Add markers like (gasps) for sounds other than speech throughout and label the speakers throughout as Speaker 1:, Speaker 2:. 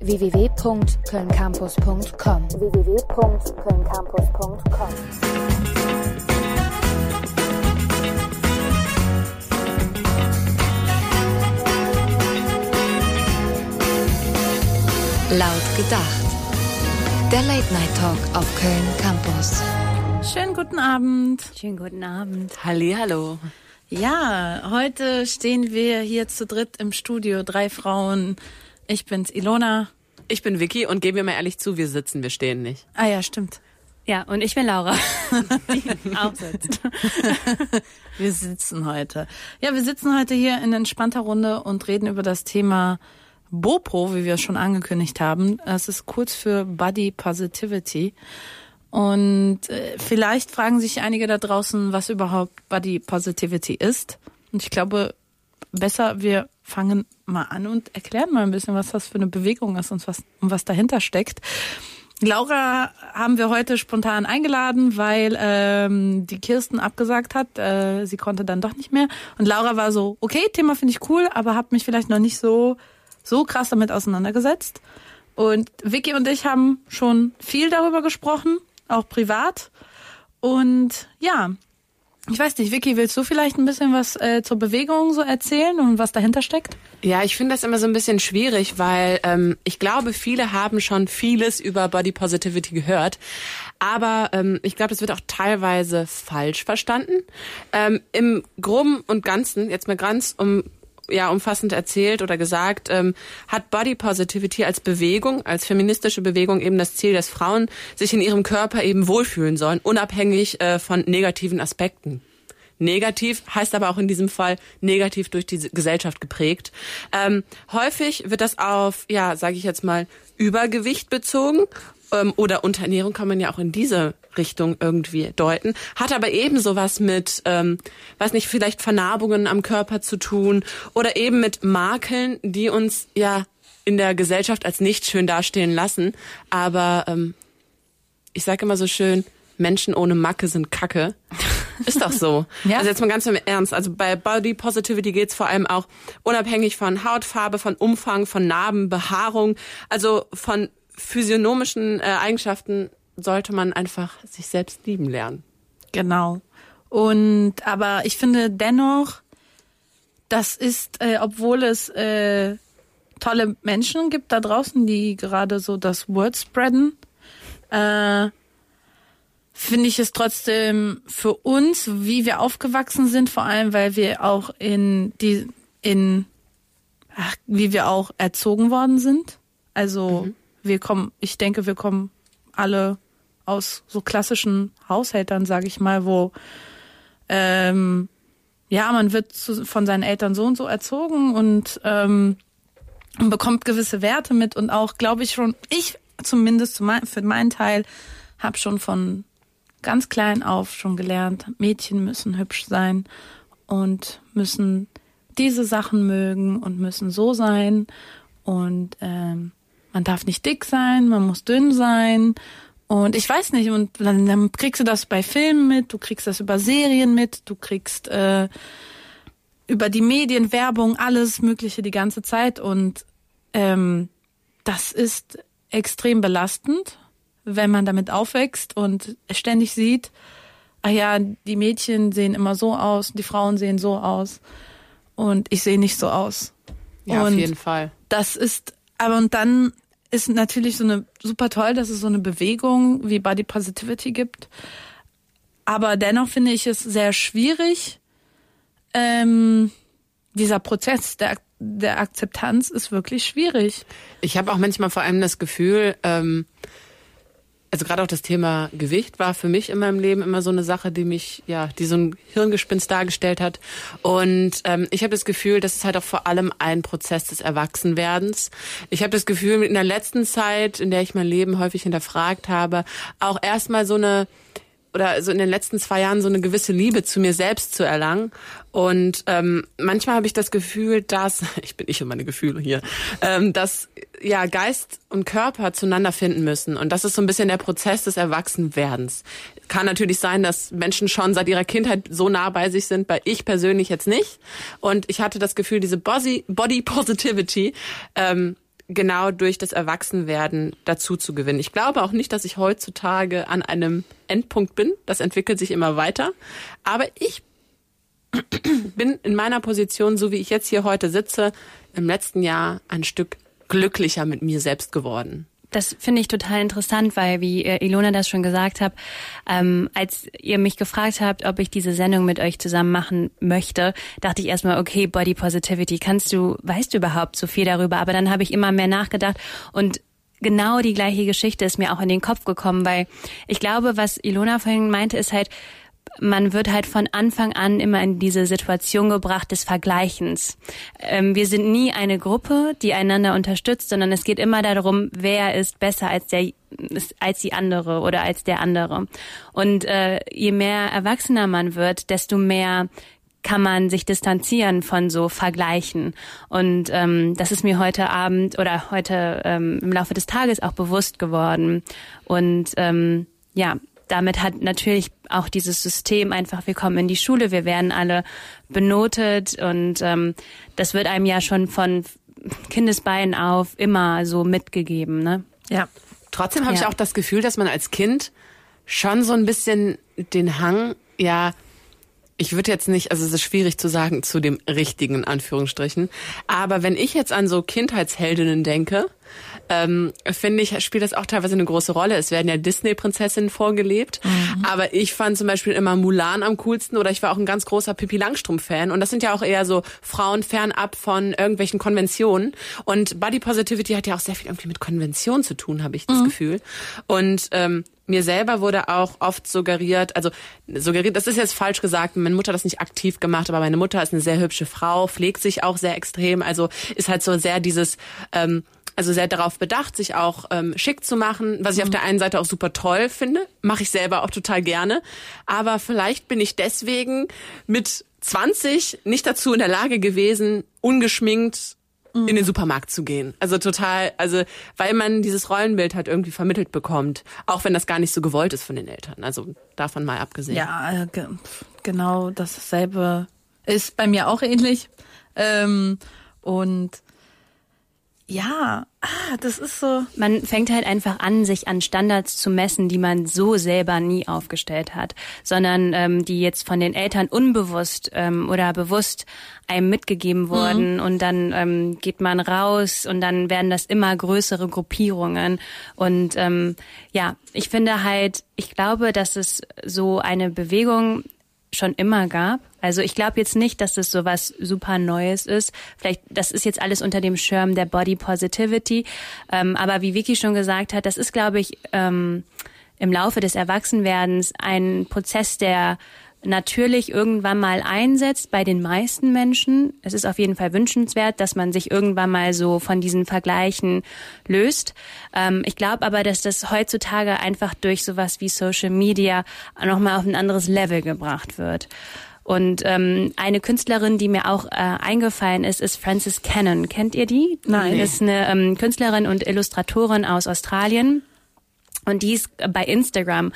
Speaker 1: www.kölncampus.com www.kölncampus.com Laut gedacht. Der Late Night Talk auf Köln Campus.
Speaker 2: Schönen guten Abend.
Speaker 3: Schönen guten Abend.
Speaker 4: Halli, hallo.
Speaker 2: Ja, heute stehen wir hier zu dritt im Studio, drei Frauen. Ich bin's Ilona.
Speaker 4: Ich bin Vicky und geben wir mal ehrlich zu, wir sitzen, wir stehen nicht.
Speaker 2: Ah ja, stimmt.
Speaker 3: Ja, und ich bin Laura, die (laughs) auch sitzt. (laughs)
Speaker 2: wir sitzen heute. Ja, wir sitzen heute hier in entspannter Runde und reden über das Thema BOPO, wie wir es schon angekündigt haben. Das ist kurz für Body Positivity. Und äh, vielleicht fragen sich einige da draußen, was überhaupt Body Positivity ist. Und ich glaube, besser, wir fangen mal an und erklären mal ein bisschen, was das für eine Bewegung ist und was, und was dahinter steckt. Laura haben wir heute spontan eingeladen, weil ähm, die Kirsten abgesagt hat. Äh, sie konnte dann doch nicht mehr. Und Laura war so, okay, Thema finde ich cool, aber habe mich vielleicht noch nicht so so krass damit auseinandergesetzt. Und Vicky und ich haben schon viel darüber gesprochen, auch privat. Und ja, ich weiß nicht, Vicky, willst du vielleicht ein bisschen was äh, zur Bewegung so erzählen und was dahinter steckt?
Speaker 4: Ja, ich finde das immer so ein bisschen schwierig, weil ähm, ich glaube, viele haben schon vieles über Body Positivity gehört. Aber ähm, ich glaube, das wird auch teilweise falsch verstanden. Ähm, Im Groben und Ganzen, jetzt mal ganz um ja umfassend erzählt oder gesagt, ähm, hat Body Positivity als Bewegung, als feministische Bewegung eben das Ziel, dass Frauen sich in ihrem Körper eben wohlfühlen sollen, unabhängig äh, von negativen Aspekten. Negativ heißt aber auch in diesem Fall negativ durch die Gesellschaft geprägt. Ähm, häufig wird das auf, ja, sage ich jetzt mal, Übergewicht bezogen ähm, oder Unterernährung kann man ja auch in diese Richtung irgendwie deuten, hat aber eben sowas mit, ähm, weiß nicht, vielleicht Vernarbungen am Körper zu tun oder eben mit Makeln, die uns ja in der Gesellschaft als nicht schön dastehen lassen. Aber ähm, ich sage immer so schön, Menschen ohne Macke sind Kacke. Ist doch so. (laughs) ja. Also jetzt mal ganz im Ernst. Also bei Body Positivity geht's vor allem auch unabhängig von Hautfarbe, von Umfang, von Narben, Behaarung, also von physiognomischen äh, Eigenschaften sollte man einfach sich selbst lieben lernen.
Speaker 2: Genau. Und aber ich finde dennoch, das ist, äh, obwohl es äh, tolle Menschen gibt da draußen, die gerade so das Word spreaden, äh, finde ich es trotzdem für uns, wie wir aufgewachsen sind, vor allem weil wir auch in die in ach, wie wir auch erzogen worden sind. Also mhm wir kommen, ich denke, wir kommen alle aus so klassischen Haushältern, sage ich mal, wo ähm, ja, man wird zu, von seinen Eltern so und so erzogen und ähm, bekommt gewisse Werte mit und auch, glaube ich schon, ich zumindest für meinen Teil habe schon von ganz klein auf schon gelernt, Mädchen müssen hübsch sein und müssen diese Sachen mögen und müssen so sein und ähm, man darf nicht dick sein, man muss dünn sein. Und ich weiß nicht, und dann, dann kriegst du das bei Filmen mit, du kriegst das über Serien mit, du kriegst äh, über die Medien, Werbung, alles Mögliche die ganze Zeit. Und ähm, das ist extrem belastend, wenn man damit aufwächst und ständig sieht, ah ja, die Mädchen sehen immer so aus, die Frauen sehen so aus und ich sehe nicht so aus.
Speaker 4: Ja,
Speaker 2: und
Speaker 4: auf jeden Fall.
Speaker 2: Das ist, aber und dann ist natürlich so eine super toll, dass es so eine Bewegung wie Body Positivity gibt. Aber dennoch finde ich es sehr schwierig. Ähm, dieser Prozess der, der Akzeptanz ist wirklich schwierig.
Speaker 4: Ich habe auch manchmal vor allem das Gefühl, ähm, also gerade auch das Thema Gewicht war für mich in meinem Leben immer so eine Sache, die mich, ja, die so ein Hirngespinst dargestellt hat. Und ähm, ich habe das Gefühl, das ist halt auch vor allem ein Prozess des Erwachsenwerdens. Ich habe das Gefühl, in der letzten Zeit, in der ich mein Leben häufig hinterfragt habe, auch erstmal so eine oder so in den letzten zwei Jahren so eine gewisse Liebe zu mir selbst zu erlangen. Und ähm, manchmal habe ich das Gefühl, dass, (laughs) ich bin ich und meine Gefühle hier, ähm, dass ja Geist und Körper zueinander finden müssen. Und das ist so ein bisschen der Prozess des Erwachsenwerdens. Kann natürlich sein, dass Menschen schon seit ihrer Kindheit so nah bei sich sind, bei ich persönlich jetzt nicht. Und ich hatte das Gefühl, diese Body, Positivity ähm, genau durch das Erwachsenwerden dazu zu gewinnen. Ich glaube auch nicht, dass ich heutzutage an einem Endpunkt bin. Das entwickelt sich immer weiter. Aber ich bin in meiner Position, so wie ich jetzt hier heute sitze, im letzten Jahr ein Stück glücklicher mit mir selbst geworden
Speaker 3: das finde ich total interessant, weil, wie äh, Ilona das schon gesagt hat, ähm, als ihr mich gefragt habt, ob ich diese Sendung mit euch zusammen machen möchte, dachte ich erstmal, okay, Body Positivity, kannst du, weißt du überhaupt so viel darüber? Aber dann habe ich immer mehr nachgedacht und genau die gleiche Geschichte ist mir auch in den Kopf gekommen, weil ich glaube, was Ilona vorhin meinte, ist halt, man wird halt von Anfang an immer in diese Situation gebracht des Vergleichens. Ähm, wir sind nie eine Gruppe, die einander unterstützt, sondern es geht immer darum, wer ist besser als der als die andere oder als der andere. Und äh, je mehr erwachsener man wird, desto mehr kann man sich distanzieren von so Vergleichen. Und ähm, das ist mir heute Abend oder heute ähm, im Laufe des Tages auch bewusst geworden. Und ähm, ja, damit hat natürlich auch dieses System einfach, wir kommen in die Schule, wir werden alle benotet und ähm, das wird einem ja schon von Kindesbeinen auf immer so mitgegeben. Ne?
Speaker 4: Ja. Trotzdem habe ja. ich auch das Gefühl, dass man als Kind schon so ein bisschen den Hang, ja, ich würde jetzt nicht, also es ist schwierig zu sagen zu dem richtigen Anführungsstrichen, aber wenn ich jetzt an so Kindheitsheldinnen denke, ähm, finde ich, spielt das auch teilweise eine große Rolle. Es werden ja Disney-Prinzessinnen vorgelebt, mhm. aber ich fand zum Beispiel immer Mulan am coolsten oder ich war auch ein ganz großer Pippi Langstrumpf-Fan und das sind ja auch eher so Frauen fernab von irgendwelchen Konventionen und Body Positivity hat ja auch sehr viel irgendwie mit Konventionen zu tun, habe ich das mhm. Gefühl. Und ähm, mir selber wurde auch oft suggeriert, also suggeriert, das ist jetzt falsch gesagt, meine Mutter hat das nicht aktiv gemacht, aber meine Mutter ist eine sehr hübsche Frau, pflegt sich auch sehr extrem, also ist halt so sehr dieses ähm, also sehr darauf bedacht, sich auch ähm, schick zu machen, was ich mhm. auf der einen Seite auch super toll finde, mache ich selber auch total gerne. Aber vielleicht bin ich deswegen mit 20 nicht dazu in der Lage gewesen, ungeschminkt mhm. in den Supermarkt zu gehen. Also total, also weil man dieses Rollenbild halt irgendwie vermittelt bekommt, auch wenn das gar nicht so gewollt ist von den Eltern. Also davon mal abgesehen.
Speaker 2: Ja, äh, genau dasselbe ist bei mir auch ähnlich. Ähm, und ja, ah, das ist so.
Speaker 3: Man fängt halt einfach an, sich an Standards zu messen, die man so selber nie aufgestellt hat, sondern ähm, die jetzt von den Eltern unbewusst ähm, oder bewusst einem mitgegeben mhm. wurden mhm. und dann ähm, geht man raus und dann werden das immer größere Gruppierungen und ähm, ja, ich finde halt, ich glaube, dass es so eine Bewegung schon immer gab. Also ich glaube jetzt nicht, dass das so was super Neues ist. Vielleicht, das ist jetzt alles unter dem Schirm der Body Positivity. Ähm, aber wie Vicky schon gesagt hat, das ist, glaube ich, ähm, im Laufe des Erwachsenwerdens ein Prozess, der natürlich irgendwann mal einsetzt bei den meisten Menschen. Es ist auf jeden Fall wünschenswert, dass man sich irgendwann mal so von diesen Vergleichen löst. Ähm, ich glaube aber, dass das heutzutage einfach durch sowas wie Social Media nochmal auf ein anderes Level gebracht wird. Und ähm, eine Künstlerin, die mir auch äh, eingefallen ist, ist Frances Cannon. Kennt ihr die?
Speaker 2: Nein.
Speaker 3: Das ist eine ähm, Künstlerin und Illustratorin aus Australien. Und die ist bei Instagram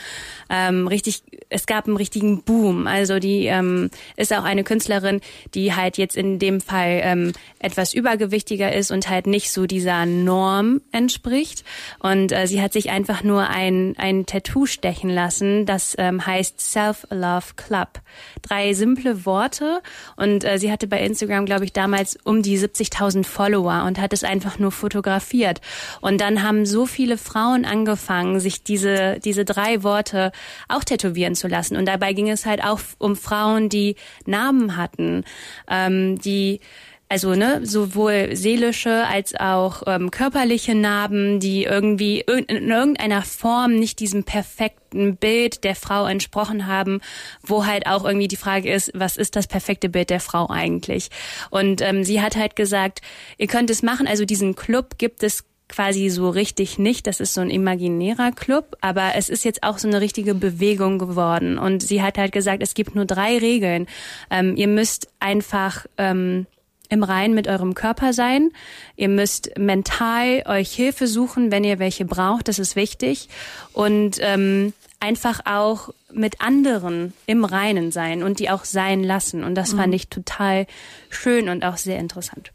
Speaker 3: ähm, richtig, es gab einen richtigen Boom. Also die ähm, ist auch eine Künstlerin, die halt jetzt in dem Fall ähm, etwas übergewichtiger ist und halt nicht so dieser Norm entspricht. Und äh, sie hat sich einfach nur ein, ein Tattoo stechen lassen, das ähm, heißt Self-Love Club. Drei simple Worte und äh, sie hatte bei Instagram, glaube ich, damals um die 70.000 Follower und hat es einfach nur fotografiert. Und dann haben so viele Frauen angefangen, sich diese, diese drei Worte auch tätowieren zu lassen. Und dabei ging es halt auch um Frauen, die Narben hatten, ähm, die also ne, sowohl seelische als auch ähm, körperliche Narben, die irgendwie in irgendeiner Form nicht diesem perfekten Bild der Frau entsprochen haben, wo halt auch irgendwie die Frage ist, was ist das perfekte Bild der Frau eigentlich? Und ähm, sie hat halt gesagt, ihr könnt es machen, also diesen Club gibt es quasi so richtig nicht. Das ist so ein imaginärer Club, aber es ist jetzt auch so eine richtige Bewegung geworden. Und sie hat halt gesagt, es gibt nur drei Regeln. Ähm, ihr müsst einfach ähm, im Rein mit eurem Körper sein. Ihr müsst mental euch Hilfe suchen, wenn ihr welche braucht. Das ist wichtig. Und ähm, einfach auch mit anderen im Reinen sein und die auch sein lassen. Und das mhm. fand ich total schön und auch sehr interessant.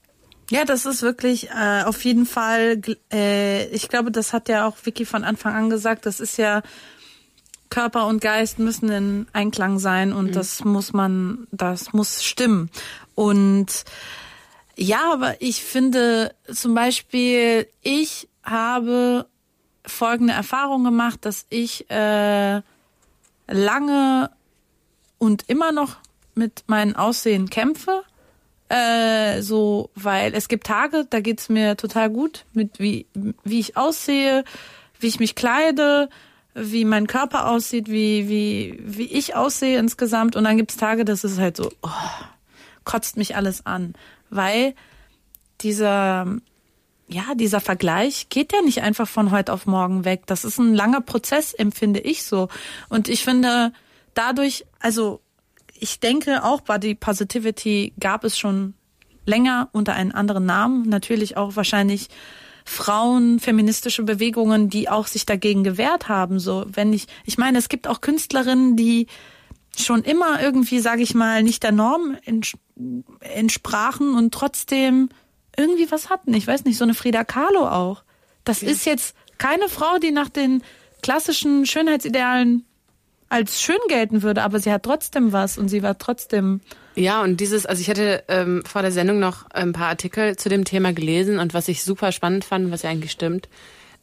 Speaker 2: Ja, das ist wirklich äh, auf jeden Fall, äh, ich glaube, das hat ja auch Vicky von Anfang an gesagt, das ist ja Körper und Geist müssen in Einklang sein und mhm. das muss man, das muss stimmen. Und ja, aber ich finde zum Beispiel, ich habe folgende Erfahrung gemacht, dass ich äh, lange und immer noch mit meinem Aussehen kämpfe. Äh, so, weil es gibt Tage, da geht's mir total gut mit wie, wie ich aussehe, wie ich mich kleide, wie mein Körper aussieht, wie, wie, wie ich aussehe insgesamt. Und dann gibt's Tage, das ist halt so, oh, kotzt mich alles an. Weil dieser, ja, dieser Vergleich geht ja nicht einfach von heute auf morgen weg. Das ist ein langer Prozess, empfinde ich so. Und ich finde, dadurch, also ich denke auch Body Positivity gab es schon länger unter einem anderen Namen. Natürlich auch wahrscheinlich Frauen, feministische Bewegungen, die auch sich dagegen gewehrt haben. So, wenn ich, ich meine, es gibt auch Künstlerinnen, die schon immer irgendwie, sage ich mal, nicht der Norm entsprachen und trotzdem irgendwie was hatten. Ich weiß nicht, so eine Frida Kahlo auch. Das ja. ist jetzt keine Frau, die nach den klassischen Schönheitsidealen als schön gelten würde, aber sie hat trotzdem was und sie war trotzdem.
Speaker 4: Ja, und dieses, also ich hatte ähm, vor der Sendung noch ein paar Artikel zu dem Thema gelesen und was ich super spannend fand, was ja eigentlich stimmt.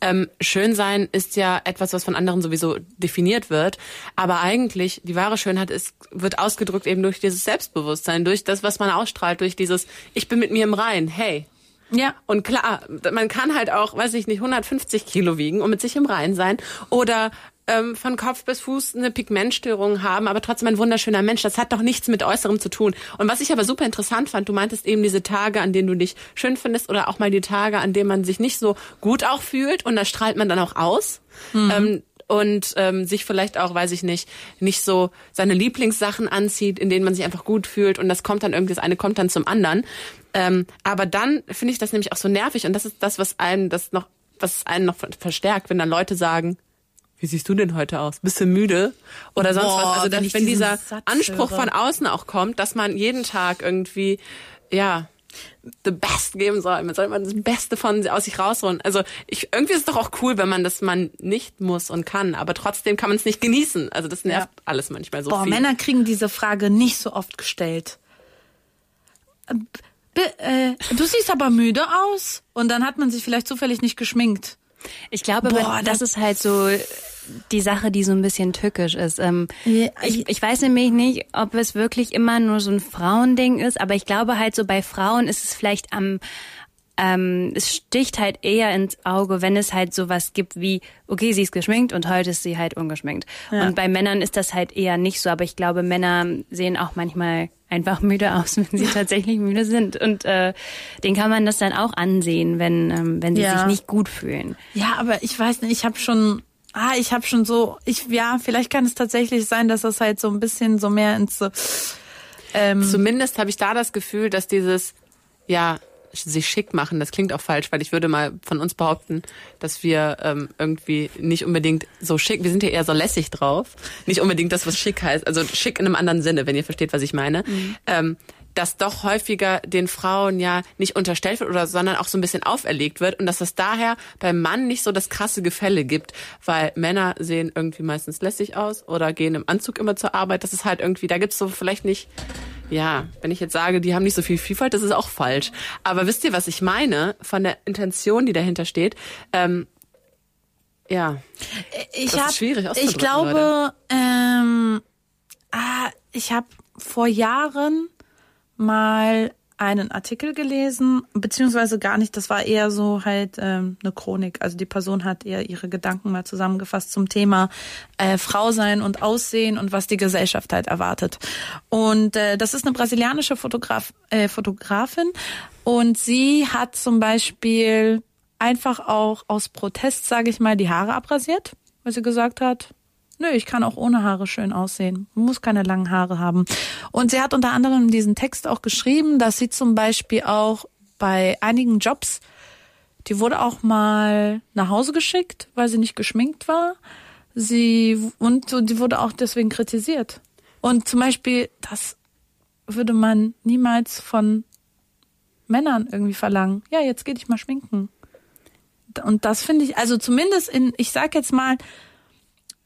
Speaker 4: Ähm, Schönsein ist ja etwas, was von anderen sowieso definiert wird, aber eigentlich die wahre Schönheit ist, wird ausgedrückt eben durch dieses Selbstbewusstsein, durch das, was man ausstrahlt, durch dieses Ich bin mit mir im Rein. Hey,
Speaker 2: ja.
Speaker 4: Und klar, man kann halt auch, weiß ich nicht, 150 Kilo wiegen und mit sich im Rein sein oder ähm, von Kopf bis Fuß eine Pigmentstörung haben, aber trotzdem ein wunderschöner Mensch. Das hat doch nichts mit Äußerem zu tun. Und was ich aber super interessant fand, du meintest eben diese Tage, an denen du dich schön findest oder auch mal die Tage, an denen man sich nicht so gut auch fühlt und da strahlt man dann auch aus. Mhm. Ähm, und ähm, sich vielleicht auch, weiß ich nicht, nicht so seine Lieblingssachen anzieht, in denen man sich einfach gut fühlt und das kommt dann irgendwie, das eine kommt dann zum anderen. Ähm, aber dann finde ich das nämlich auch so nervig und das ist das, was einen das noch, was einen noch verstärkt, wenn dann Leute sagen, wie siehst du denn heute aus? Bist du müde? Oder sonst Boah, was? Also, wenn, wenn dieser Satz Anspruch höre. von außen auch kommt, dass man jeden Tag irgendwie, ja, the best geben soll. Man soll immer das Beste von aus sich rausholen. Also ich, irgendwie ist es doch auch cool, wenn man das man nicht muss und kann, aber trotzdem kann man es nicht genießen. Also das nervt ja. alles manchmal so
Speaker 2: Boah,
Speaker 4: viel.
Speaker 2: Männer kriegen diese Frage nicht so oft gestellt. Be äh, du siehst aber müde aus. Und dann hat man sich vielleicht zufällig nicht geschminkt.
Speaker 3: Ich glaube, Boah, das, das ist halt so die Sache, die so ein bisschen tückisch ist. Ähm, ja, ich, ich weiß nämlich nicht, ob es wirklich immer nur so ein Frauending ist, aber ich glaube halt so bei Frauen ist es vielleicht am ähm, es sticht halt eher ins Auge, wenn es halt sowas gibt wie, okay, sie ist geschminkt und heute ist sie halt ungeschminkt. Ja. Und bei Männern ist das halt eher nicht so, aber ich glaube, Männer sehen auch manchmal einfach müde aus, wenn sie (laughs) tatsächlich müde sind. Und äh, den kann man das dann auch ansehen, wenn, ähm, wenn sie ja. sich nicht gut fühlen.
Speaker 2: Ja, aber ich weiß nicht, ich habe schon ah, ich habe schon so, ich ja, vielleicht kann es tatsächlich sein, dass das halt so ein bisschen so mehr ins
Speaker 4: ähm Zumindest habe ich da das Gefühl, dass dieses ja sich schick machen, das klingt auch falsch, weil ich würde mal von uns behaupten, dass wir ähm, irgendwie nicht unbedingt so schick, wir sind ja eher so lässig drauf, nicht unbedingt das, was schick heißt, also schick in einem anderen Sinne, wenn ihr versteht, was ich meine. Mhm. Ähm, dass doch häufiger den Frauen ja nicht unterstellt wird oder sondern auch so ein bisschen auferlegt wird und dass es daher beim Mann nicht so das krasse Gefälle gibt, weil Männer sehen irgendwie meistens lässig aus oder gehen im Anzug immer zur Arbeit. Das ist halt irgendwie, da gibt's so vielleicht nicht, ja, wenn ich jetzt sage, die haben nicht so viel Vielfalt, das ist auch falsch. Aber wisst ihr, was ich meine von der Intention, die dahinter steht? Ähm, ja,
Speaker 2: ich das hab, ist schwierig Ich glaube, ähm, ah, ich habe vor Jahren mal einen Artikel gelesen, beziehungsweise gar nicht, das war eher so halt ähm, eine Chronik. Also die Person hat eher ihre Gedanken mal zusammengefasst zum Thema äh, Frau sein und Aussehen und was die Gesellschaft halt erwartet. Und äh, das ist eine brasilianische Fotograf, äh, Fotografin und sie hat zum Beispiel einfach auch aus Protest, sage ich mal, die Haare abrasiert, weil sie gesagt hat, Nö, ich kann auch ohne Haare schön aussehen. Muss keine langen Haare haben. Und sie hat unter anderem diesen Text auch geschrieben, dass sie zum Beispiel auch bei einigen Jobs, die wurde auch mal nach Hause geschickt, weil sie nicht geschminkt war. Sie und die wurde auch deswegen kritisiert. Und zum Beispiel, das würde man niemals von Männern irgendwie verlangen. Ja, jetzt geh dich mal schminken. Und das finde ich, also zumindest in, ich sag jetzt mal,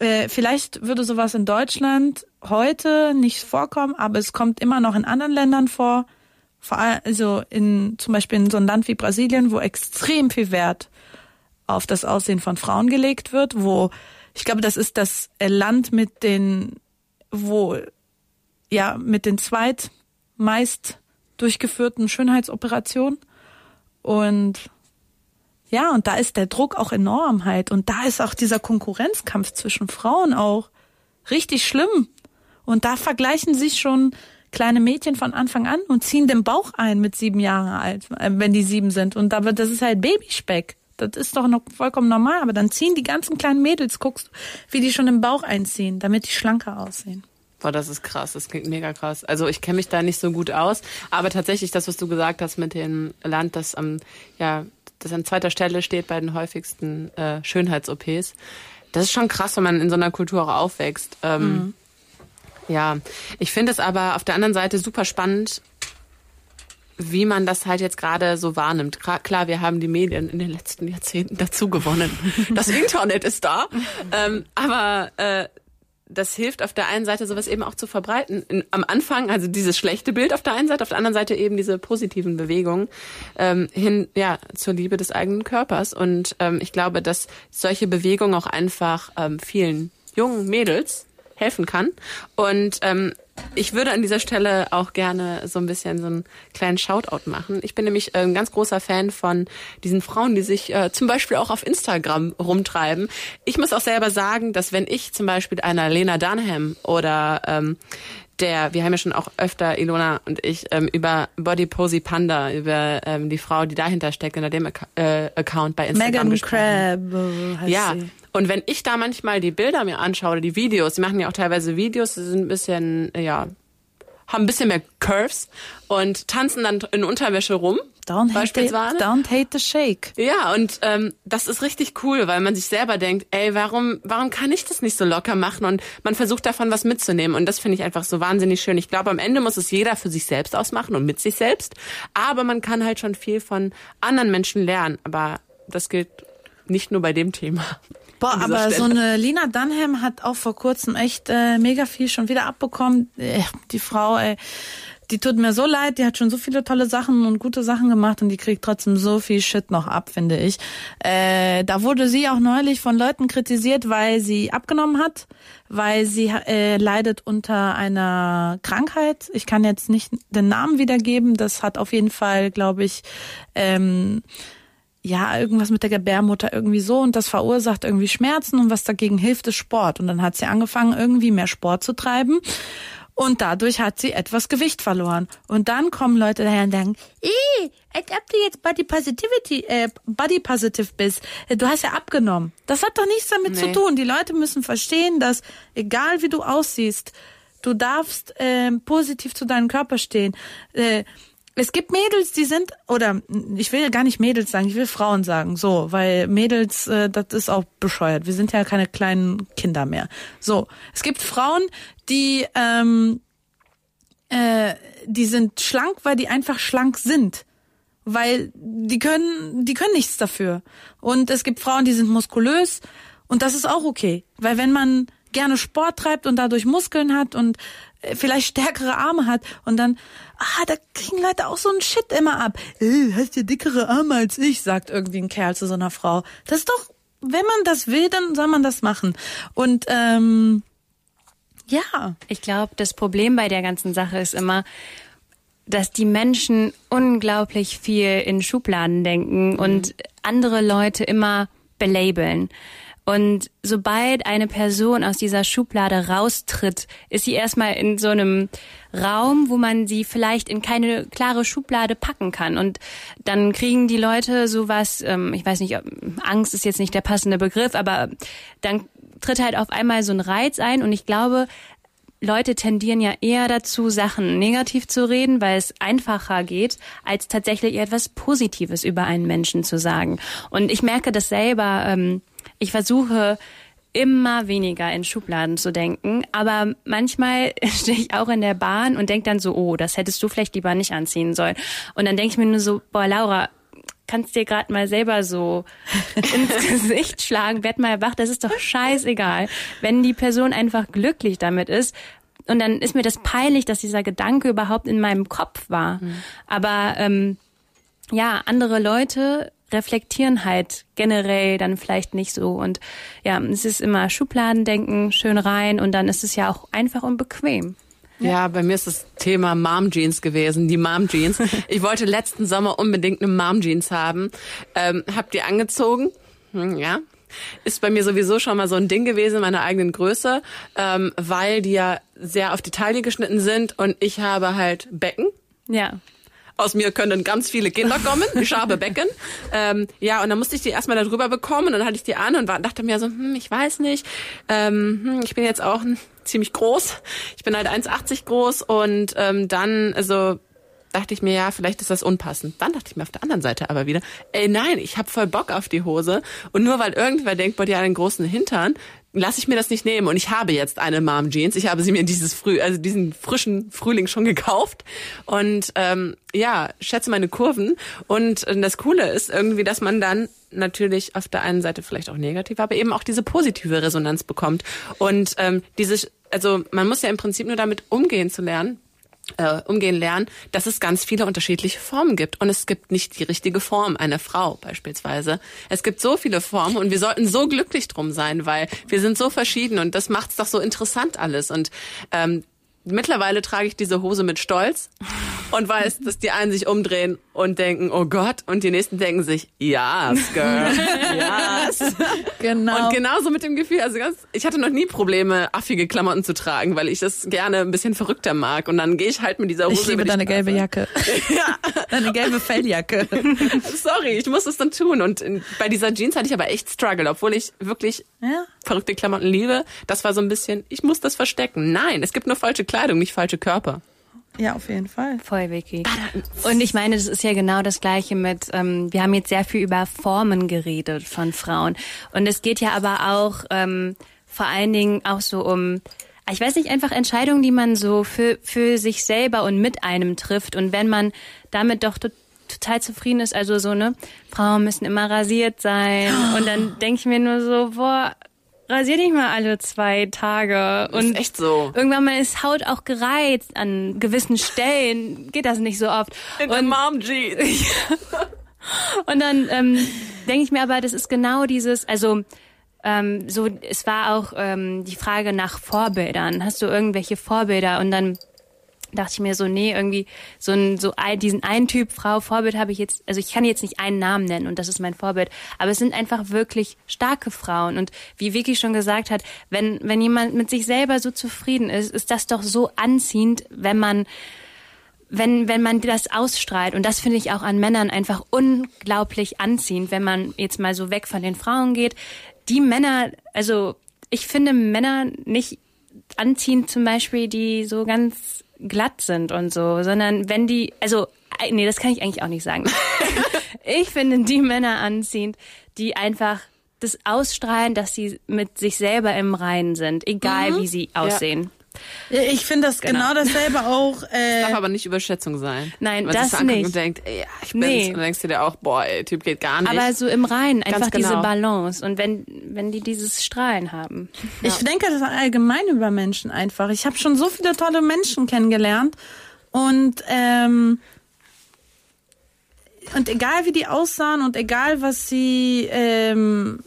Speaker 2: äh, vielleicht würde sowas in Deutschland heute nicht vorkommen, aber es kommt immer noch in anderen Ländern vor. Vor allem, also in, zum Beispiel in so einem Land wie Brasilien, wo extrem viel Wert auf das Aussehen von Frauen gelegt wird, wo, ich glaube, das ist das Land mit den, wo, ja, mit den zweitmeist durchgeführten Schönheitsoperationen. Und ja, und da ist der Druck auch enorm halt. Und da ist auch dieser Konkurrenzkampf zwischen Frauen auch richtig schlimm. Und da vergleichen sich schon kleine Mädchen von Anfang an und ziehen den Bauch ein mit sieben Jahren alt, äh, wenn die sieben sind. Und da wird, das ist halt Babyspeck. Das ist doch noch vollkommen normal. Aber dann ziehen die ganzen kleinen Mädels, guckst wie die schon den Bauch einziehen, damit die schlanker aussehen.
Speaker 4: Boah, das ist krass, das klingt mega krass. Also ich kenne mich da nicht so gut aus, aber tatsächlich das, was du gesagt hast mit dem Land, das am ja das an zweiter Stelle steht bei den häufigsten äh, Schönheits-OPs. Das ist schon krass, wenn man in so einer Kultur auch aufwächst. Ähm, mhm. Ja, ich finde es aber auf der anderen Seite super spannend, wie man das halt jetzt gerade so wahrnimmt. Klar, wir haben die Medien in den letzten Jahrzehnten dazu gewonnen. (laughs) Das Internet ist da. ähm, aber äh, das hilft auf der einen Seite sowas eben auch zu verbreiten. In, am Anfang, also dieses schlechte Bild auf der einen Seite, auf der anderen Seite eben diese positiven Bewegungen ähm, hin ja zur Liebe des eigenen Körpers. Und ähm, ich glaube, dass solche Bewegungen auch einfach ähm, vielen jungen Mädels helfen kann. Und ähm, ich würde an dieser Stelle auch gerne so ein bisschen so einen kleinen Shoutout machen. Ich bin nämlich ein ganz großer Fan von diesen Frauen, die sich äh, zum Beispiel auch auf Instagram rumtreiben. Ich muss auch selber sagen, dass wenn ich zum Beispiel einer Lena Dunham oder ähm, der, wir haben ja schon auch öfter, Ilona und ich, ähm, über Body Posy Panda, über ähm, die Frau, die dahinter steckt, in dem äh, Account bei Instagram
Speaker 2: Megan
Speaker 4: gesprochen.
Speaker 2: Crab äh, heißt
Speaker 4: ja,
Speaker 2: sie.
Speaker 4: und wenn ich da manchmal die Bilder mir anschaue, oder die Videos, die machen ja auch teilweise Videos, die sind ein bisschen, ja, haben ein bisschen mehr Curves und tanzen dann in Unterwäsche rum.
Speaker 2: Don't hate, the,
Speaker 4: beispielsweise.
Speaker 2: don't hate the shake.
Speaker 4: Ja, und ähm, das ist richtig cool, weil man sich selber denkt, ey, warum, warum kann ich das nicht so locker machen? Und man versucht davon was mitzunehmen. Und das finde ich einfach so wahnsinnig schön. Ich glaube, am Ende muss es jeder für sich selbst ausmachen und mit sich selbst. Aber man kann halt schon viel von anderen Menschen lernen. Aber das gilt nicht nur bei dem Thema.
Speaker 2: Boah, aber so
Speaker 4: Stelle.
Speaker 2: eine Lina Dunham hat auch vor kurzem echt äh, mega viel schon wieder abbekommen. Äh, die Frau, ey, die tut mir so leid, die hat schon so viele tolle Sachen und gute Sachen gemacht und die kriegt trotzdem so viel Shit noch ab, finde ich. Äh, da wurde sie auch neulich von Leuten kritisiert, weil sie abgenommen hat, weil sie äh, leidet unter einer Krankheit. Ich kann jetzt nicht den Namen wiedergeben. Das hat auf jeden Fall, glaube ich, ähm, ja, irgendwas mit der Gebärmutter irgendwie so und das verursacht irgendwie Schmerzen und was dagegen hilft, ist Sport. Und dann hat sie angefangen, irgendwie mehr Sport zu treiben. Und dadurch hat sie etwas Gewicht verloren. Und dann kommen Leute daher und sagen, eh, als ob du jetzt Body Positivity, äh, Body Positive bist. Äh, Du hast ja abgenommen. Das hat doch nichts damit zu
Speaker 4: Nee.
Speaker 2: tun. Die Leute müssen verstehen, dass egal wie du aussiehst, du darfst ähm, positiv zu deinem Körper stehen. Äh, es gibt Mädels, die sind, oder ich will gar nicht Mädels sagen, ich will Frauen sagen, so, weil Mädels, äh, das ist auch bescheuert. Wir sind ja keine kleinen Kinder mehr. So, es gibt Frauen, die, ähm, äh, die sind schlank, weil die einfach schlank sind. Weil die können, die können nichts dafür. Und es gibt Frauen, die sind muskulös und das ist auch okay. Weil wenn man gerne Sport treibt und dadurch Muskeln hat und äh, vielleicht stärkere Arme hat und dann, ah, da kriegen Leute auch so einen Shit immer ab. Äh, hast ja dickere Arme als ich, sagt irgendwie ein Kerl zu so einer Frau. Das ist doch, wenn man das will, dann soll man das machen. Und ähm, ja,
Speaker 3: Ich glaube, das Problem bei der ganzen Sache ist immer, dass die Menschen unglaublich viel in Schubladen denken und andere Leute immer belabeln. Und sobald eine Person aus dieser Schublade raustritt, ist sie erstmal in so einem Raum, wo man sie vielleicht in keine klare Schublade packen kann. Und dann kriegen die Leute sowas, ähm, ich weiß nicht, Angst ist jetzt nicht der passende Begriff, aber dann tritt halt auf einmal so ein Reiz ein und ich glaube, Leute tendieren ja eher dazu, Sachen negativ zu reden, weil es einfacher geht, als tatsächlich etwas Positives über einen Menschen zu sagen. Und ich merke das selber. Ähm, ich versuche immer weniger in Schubladen zu denken. Aber manchmal (laughs) stehe ich auch in der Bahn und denke dann so, oh, das hättest du vielleicht lieber nicht anziehen sollen. Und dann denke ich mir nur so, boah, Laura, kannst dir gerade mal selber so (laughs) ins Gesicht schlagen, werd mal wach, das ist doch scheißegal. Wenn die Person einfach glücklich damit ist, und dann ist mir das peinlich, dass dieser Gedanke überhaupt in meinem Kopf war. Mhm. Aber ähm, ja, andere Leute reflektieren halt generell dann vielleicht nicht so. Und ja, es ist immer Schubladendenken, schön rein und dann ist es ja auch einfach und bequem.
Speaker 4: Ja, bei mir ist das Thema Mom Jeans gewesen, die Mom Jeans. (laughs) Ich wollte letzten Sommer unbedingt eine Mom Jeans haben. Ähm, hab die angezogen. Hm, ja, ist bei mir sowieso schon mal so ein Ding gewesen, meiner eigenen Größe, ähm, weil die ja sehr auf die Taille geschnitten sind und ich habe halt Becken.
Speaker 3: Ja.
Speaker 4: Aus mir können ganz viele Kinder kommen. Ich habe Becken. Ähm, ja, und dann musste ich die erstmal darüber bekommen und dann hatte ich die an und war, dachte mir so, hm, ich weiß nicht. Ähm, hm, ich bin jetzt auch ziemlich groß. Ich bin halt 1,80 groß und ähm, dann, also dachte ich mir, ja, vielleicht ist das unpassend. Dann dachte ich mir auf der anderen Seite aber wieder, ey nein, ich habe voll Bock auf die Hose. Und nur weil irgendwer denkt, boah, die hat einen großen Hintern, lasse ich mir das nicht nehmen. Und ich habe jetzt eine Mom Jeans. Ich habe sie mir dieses Früh, also diesen frischen Frühling schon gekauft. Und ähm, ja, schätze meine Kurven. Und äh, das Coole ist irgendwie, dass man dann natürlich auf der einen Seite vielleicht auch negativ, aber eben auch diese positive Resonanz bekommt. Und ähm, dieses, also man muss ja im Prinzip nur damit umgehen zu lernen äh, umgehen lernen, dass es ganz viele unterschiedliche Formen gibt. Und es gibt nicht die richtige Form einer Frau beispielsweise. Es gibt so viele Formen und wir sollten so glücklich drum sein, weil wir sind so verschieden und das macht es doch so interessant alles. Und ähm, mittlerweile trage ich diese Hose mit Stolz und weiß, dass die einen sich umdrehen und denken, oh Gott, und die nächsten denken sich, yes, girl, yes. (laughs) Genau. Und genauso mit dem Gefühl, also ganz, ich hatte noch nie Probleme, affige Klamotten zu tragen, weil ich das gerne ein bisschen verrückter mag. Und dann gehe ich halt mit dieser Hose.
Speaker 2: Ich liebe deine gelbe Jacke. (laughs) ja. Deine gelbe Felljacke. (laughs)
Speaker 4: Sorry, ich muss es dann tun. Und bei dieser Jeans hatte ich aber echt Struggle, obwohl ich wirklich ja. verrückte Klamotten liebe. Das war so ein bisschen, ich muss das verstecken. Nein, es gibt nur falsche Kleidung, nicht falsche Körper.
Speaker 2: Ja, auf jeden Fall.
Speaker 3: Voll, Vicky. Und ich meine, das ist ja genau das Gleiche mit, ähm, wir haben jetzt sehr viel über Formen geredet von Frauen. Und es geht ja aber auch ähm, vor allen Dingen auch so um, ich weiß nicht, einfach Entscheidungen, die man so für, für sich selber und mit einem trifft. Und wenn man damit doch total zufrieden ist, also so, ne, Frauen müssen immer rasiert sein. Und dann (gasps) denke ich mir nur so, boah, rasier dich mal alle zwei Tage.
Speaker 4: Und ist echt so.
Speaker 3: Irgendwann mal ist Haut auch gereizt an gewissen Stellen. Geht das nicht so oft.
Speaker 4: In und, Mom Jeans. (laughs)
Speaker 3: und dann ähm, denke ich mir aber, das ist genau dieses, also ähm, so, es war auch ähm, die Frage nach Vorbildern. Hast du irgendwelche Vorbilder? Und dann dachte ich mir so, nee, irgendwie so ein, so ein, diesen einen Typ Frau Vorbild habe ich jetzt, also ich kann jetzt nicht einen Namen nennen und das ist mein Vorbild, aber es sind einfach wirklich starke Frauen und wie Vicky schon gesagt hat, wenn, wenn jemand mit sich selber so zufrieden ist, ist das doch so anziehend, wenn man wenn, wenn man das ausstrahlt, und das finde ich auch an Männern einfach unglaublich anziehend, wenn man jetzt mal so weg von den Frauen geht. Die Männer, also ich finde Männer nicht anziehend zum Beispiel, die so ganz glatt sind und so, sondern wenn die, also, nee, das kann ich eigentlich auch nicht sagen. (laughs) ich finde die Männer anziehend, die einfach das ausstrahlen, dass sie mit sich selber im Reinen sind, egal mhm. wie sie aussehen. Ja.
Speaker 2: Ich finde das genau. genau dasselbe auch.
Speaker 4: Äh, (laughs) das darf aber nicht Überschätzung sein.
Speaker 3: Nein, das so nicht.
Speaker 4: Und denkt, ey, ich bin's. Nee. Und denkst du dir auch, boah, ey, Typ geht gar nicht.
Speaker 3: Aber so im Reinen, einfach genau. diese Balance. Und wenn, wenn die dieses Strahlen haben.
Speaker 2: Ja. Ich denke das allgemein über Menschen einfach. Ich habe schon so viele tolle Menschen kennengelernt. Und, ähm, und egal wie die aussahen und egal was sie ähm,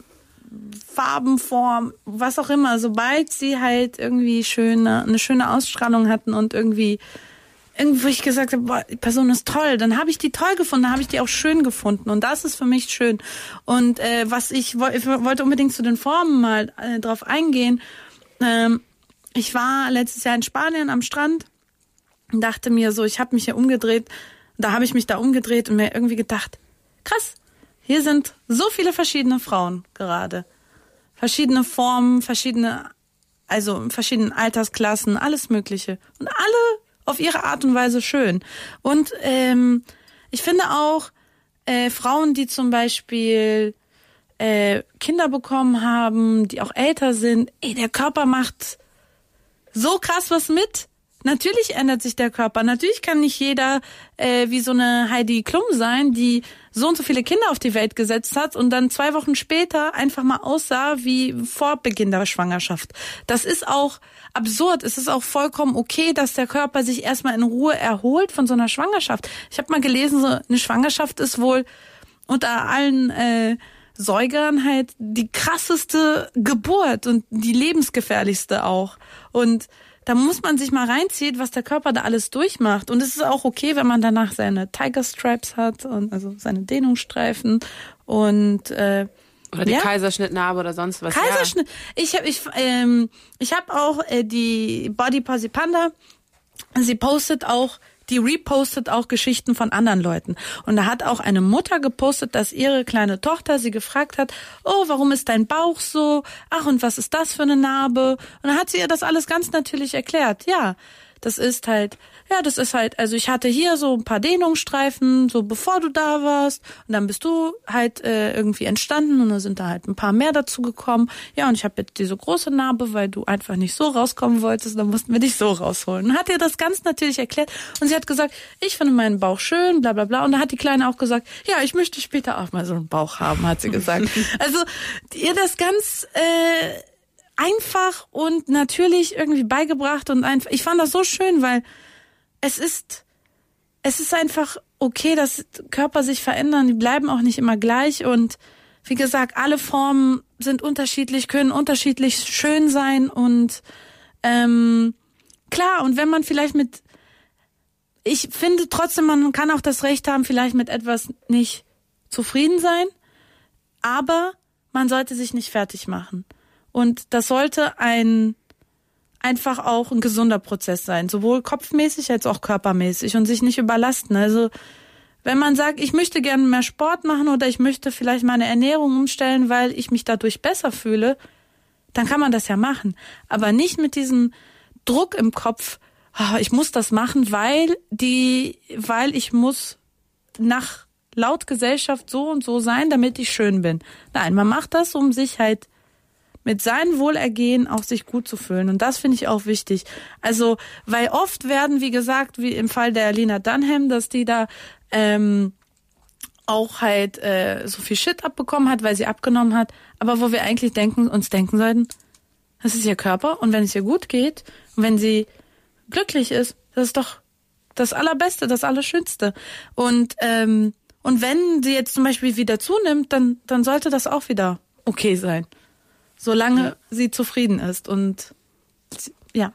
Speaker 2: Farbenform, was auch immer, sobald sie halt irgendwie schöne, eine schöne Ausstrahlung hatten und irgendwie irgendwo ich gesagt habe, boah, die Person ist toll, dann habe ich die toll gefunden, dann habe ich die auch schön gefunden und das ist für mich schön. Und äh, was ich, ich wollte unbedingt zu den Formen mal äh, drauf eingehen. Ähm, ich war letztes Jahr in Spanien am Strand und dachte mir so, ich habe mich hier umgedreht, da habe ich mich da umgedreht und mir irgendwie gedacht, krass, hier sind so viele verschiedene Frauen gerade verschiedene Formen, verschiedene, also verschiedenen Altersklassen, alles Mögliche. Und alle auf ihre Art und Weise schön. Und ähm, ich finde auch äh, Frauen, die zum Beispiel äh, Kinder bekommen haben, die auch älter sind. Ey, der Körper macht so krass was mit. Natürlich ändert sich der Körper. Natürlich kann nicht jeder äh, wie so eine Heidi Klum sein, die so und so viele Kinder auf die Welt gesetzt hat und dann zwei Wochen später einfach mal aussah wie vor Beginn der Schwangerschaft. Das ist auch absurd. Es ist auch vollkommen okay, dass der Körper sich erstmal in Ruhe erholt von so einer Schwangerschaft. Ich habe mal gelesen, so eine Schwangerschaft ist wohl unter allen äh, Säugern halt die krasseste Geburt und die lebensgefährlichste auch. Und da muss man sich mal reinziehen, was der Körper da alles durchmacht. Und es ist auch okay, wenn man danach seine Tiger Stripes hat und also seine Dehnungsstreifen und äh,
Speaker 4: Oder die
Speaker 2: ja.
Speaker 4: Kaiserschnittnarbe oder sonst was.
Speaker 2: Kaiserschnitt. Ich habe ich ähm, ich habe auch äh, die Body Posy Panda. Sie postet auch die repostet auch Geschichten von anderen Leuten. Und da hat auch eine Mutter gepostet, dass ihre kleine Tochter sie gefragt hat, oh, warum ist dein Bauch so? Ach, und was ist das für eine Narbe? Und dann hat sie ihr das alles ganz natürlich erklärt. Ja, das ist halt, ja, das ist halt, also ich hatte hier so ein paar Dehnungsstreifen, so bevor du da warst. Und dann bist du halt äh, irgendwie entstanden und dann sind da halt ein paar mehr dazu gekommen. Ja, und ich habe jetzt diese große Narbe, weil du einfach nicht so rauskommen wolltest, dann mussten wir dich so rausholen. Und hat ihr das ganz natürlich erklärt. Und sie hat gesagt, ich finde meinen Bauch schön, bla bla bla. Und da hat die Kleine auch gesagt, ja, ich möchte später auch mal so einen Bauch haben, hat sie gesagt. (laughs) also ihr das ganz äh, einfach und natürlich irgendwie beigebracht und einfach. Ich fand das so schön, weil es ist, es ist einfach okay, dass Körper sich verändern. Die bleiben auch nicht immer gleich und wie gesagt, alle Formen sind unterschiedlich, können unterschiedlich schön sein und ähm, klar. Und wenn man vielleicht mit, ich finde trotzdem, man kann auch das Recht haben, vielleicht mit etwas nicht zufrieden sein, aber man sollte sich nicht fertig machen. Und das sollte ein einfach auch ein gesunder Prozess sein, sowohl kopfmäßig als auch körpermäßig und sich nicht überlasten. Also wenn man sagt, ich möchte gerne mehr Sport machen oder ich möchte vielleicht meine Ernährung umstellen, weil ich mich dadurch besser fühle, dann kann man das ja machen. Aber nicht mit diesem Druck im Kopf, ah, ich muss das machen, weil die, weil ich muss nach laut Gesellschaft so und so sein, damit ich schön bin. Nein, man macht das, um sich halt mit seinem Wohlergehen auch sich gut zu fühlen. Und das finde ich auch wichtig. Also, weil oft werden, wie gesagt, wie im Fall der Lena Dunham, dass die da ähm, auch halt äh, so viel Shit abbekommen hat, weil sie abgenommen hat, aber wo wir eigentlich denken, uns denken sollten, das ist ihr Körper und wenn es ihr gut geht und wenn sie glücklich ist, das ist doch das Allerbeste, das Allerschönste. Und ähm, und wenn sie jetzt zum Beispiel wieder zunimmt, dann dann sollte das auch wieder okay sein, solange ja. sie zufrieden ist und ja.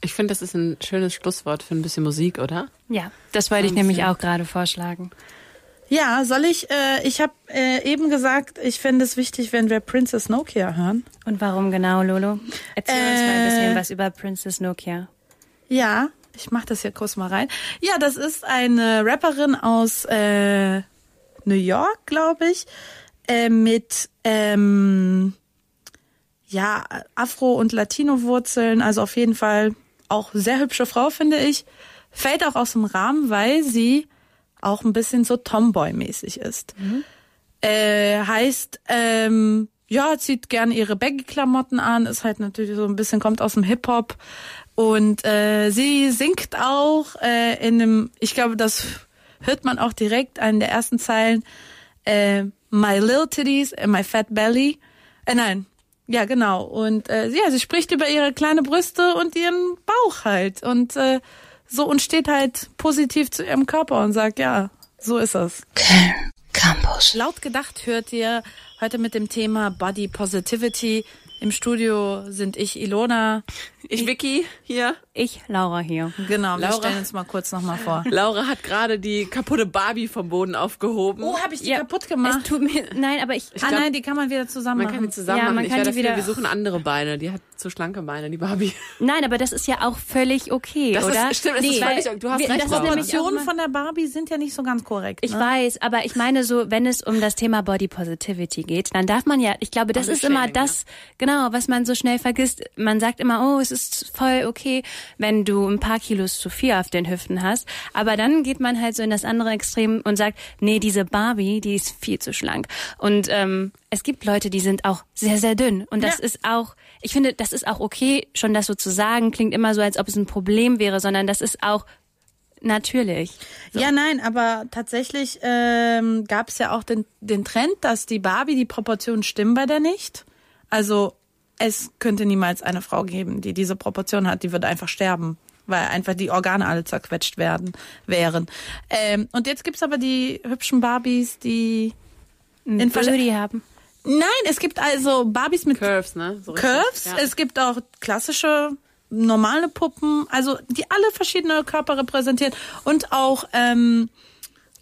Speaker 4: Ich finde, das ist ein schönes Schlusswort für ein bisschen Musik, oder?
Speaker 3: Ja, das wollte ich nämlich auch gerade vorschlagen.
Speaker 2: Ja, soll ich? Äh, ich habe äh, eben gesagt, ich fände es wichtig, wenn wir Princess Nokia hören.
Speaker 3: Und warum genau, Lolo? Erzähl äh, uns mal ein bisschen was über Princess Nokia.
Speaker 2: Ja, ich mach das hier kurz mal rein. Ja, das ist eine Rapperin aus äh, New York, glaube ich, äh, mit ähm, ja Afro- und Latino-Wurzeln. Also auf jeden Fall auch sehr hübsche Frau, finde ich. Fällt auch aus dem Rahmen, weil sie auch ein bisschen so Tomboy-mäßig ist. Mhm. Äh, heißt, ähm, ja, zieht gerne ihre Baggy-Klamotten an, ist halt natürlich so ein bisschen, kommt aus dem Hip-Hop. Und äh, sie singt auch äh, in dem, ich glaube, das hört man auch direkt an der ersten Zeilen, äh, My Little Titties and My Fat Belly. Äh, nein, ja, genau. Und äh, ja, sie spricht über ihre kleine Brüste und ihren Bauch halt. Und äh, so und steht halt positiv zu ihrem Körper und sagt, ja, so ist es.
Speaker 1: Köln Campus.
Speaker 2: Laut gedacht hört ihr heute mit dem Thema Body Positivity. Im Studio sind ich Ilona.
Speaker 4: Ich Vicky hier.
Speaker 3: Ich Laura hier.
Speaker 2: Genau, wir
Speaker 4: Laura.
Speaker 2: stellen uns mal kurz nochmal vor. (laughs)
Speaker 4: Laura hat gerade die kaputte Barbie vom Boden aufgehoben.
Speaker 2: Oh, habe ich die
Speaker 3: Ja,
Speaker 2: kaputt gemacht?
Speaker 3: Es tut mir, (laughs) nein, aber ich,
Speaker 2: ah nein, die kann man wieder zusammen
Speaker 4: man kann
Speaker 2: machen.
Speaker 4: die zusammen
Speaker 3: Ja,
Speaker 4: machen.
Speaker 3: man
Speaker 4: ich
Speaker 3: kann die
Speaker 4: dafür,
Speaker 3: wieder-
Speaker 4: wir suchen andere Beine. Die hat zu schlanke Beine, die Barbie. (laughs)
Speaker 3: nein, aber das ist ja auch völlig okay,
Speaker 4: Das ist-
Speaker 3: oder?
Speaker 4: stimmt, es ist
Speaker 3: weil
Speaker 4: völlig- du hast
Speaker 3: wir-
Speaker 4: recht,
Speaker 3: das ist
Speaker 4: Laura.
Speaker 3: nämlich
Speaker 2: Informationen
Speaker 3: immer-
Speaker 2: von der Barbie sind ja nicht so ganz korrekt.
Speaker 3: Ich
Speaker 2: ne?
Speaker 3: weiß, aber ich meine so, wenn es um das Thema Body Positivity geht, dann darf man ja, ich glaube, das ist immer
Speaker 4: Shaming,
Speaker 3: das, genau, Genau, was man so schnell vergisst. Man sagt immer, oh, es ist voll okay, wenn du ein paar Kilos zu viel auf den Hüften hast. Aber dann geht man halt so in das andere Extrem und sagt, nee, diese Barbie, die ist viel zu schlank. Und ähm, es gibt Leute, die sind auch sehr, sehr dünn. Und das
Speaker 2: Ja.
Speaker 3: ist auch, ich finde, das ist auch okay, schon das so zu sagen, klingt immer so, als ob es ein Problem wäre, sondern das ist auch natürlich.
Speaker 2: Ja, nein, aber tatsächlich ähm, gab es ja auch den, den Trend, dass die Barbie, die Proportionen stimmen bei der nicht. Also es könnte niemals eine Frau geben, die diese Proportion hat, die würde einfach sterben, weil einfach die Organe alle zerquetscht werden wären. Ähm, und jetzt gibt's aber die hübschen Barbies, die In
Speaker 3: Booty haben.
Speaker 2: Nein, es gibt also Barbies mit
Speaker 4: Curves, ne? So richtig.
Speaker 2: Curves.
Speaker 4: Ja.
Speaker 2: Es gibt auch klassische normale Puppen, also die alle verschiedene Körper repräsentieren und auch ähm,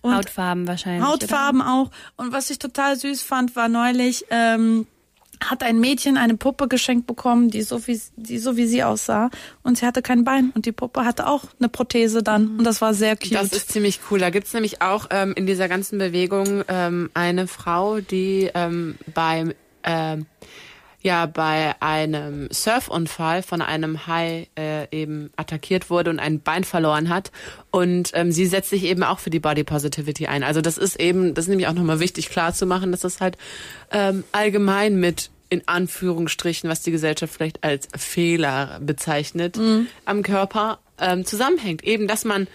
Speaker 2: und
Speaker 3: Hautfarben wahrscheinlich.
Speaker 2: Hautfarben auch. Und was ich total süß fand, war neulich ähm, hat ein Mädchen eine Puppe geschenkt bekommen, die so wie die so wie sie aussah und sie hatte kein Bein und die Puppe hatte auch eine Prothese dann und das war sehr cute.
Speaker 4: Das ist ziemlich cool. Da gibt's nämlich auch ähm, in dieser ganzen Bewegung ähm, eine Frau, die ähm, beim ähm, ja bei einem Surfunfall von einem Hai äh, eben attackiert wurde und ein Bein verloren hat und ähm, sie setzt sich eben auch für die Body Positivity ein. Also das ist eben, das ist nämlich auch nochmal wichtig klar zu machen, dass das halt ähm, allgemein mit in Anführungsstrichen, was die Gesellschaft vielleicht als Fehler bezeichnet, am Körper ähm, zusammenhängt. Eben, dass man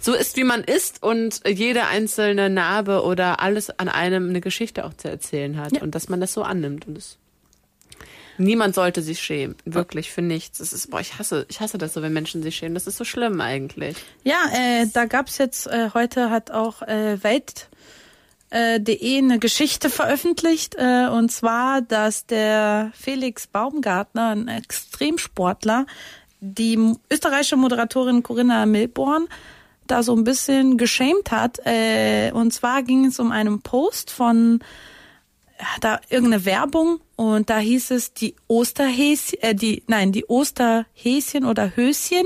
Speaker 4: so ist, wie man ist und jede einzelne Narbe oder alles an einem eine Geschichte auch zu erzählen hat
Speaker 2: Ja.
Speaker 4: und dass man das so annimmt und das Niemand sollte sich schämen, wirklich für nichts. Das ist, boah, ich hasse, ich hasse das so, wenn Menschen sich schämen. Das ist so schlimm eigentlich.
Speaker 2: Ja, äh, da gab's jetzt äh, heute hat auch äh, Welt äh, eine Geschichte veröffentlicht äh, und zwar, dass der Felix Baumgartner, ein Extremsportler, die österreichische Moderatorin Corinna Milborn da so ein bisschen geschämt hat. Äh, und zwar ging es um einen Post von da irgendeine Werbung und da hieß es die Osterhäschen, äh, die nein die Osterhäschen oder Höschen.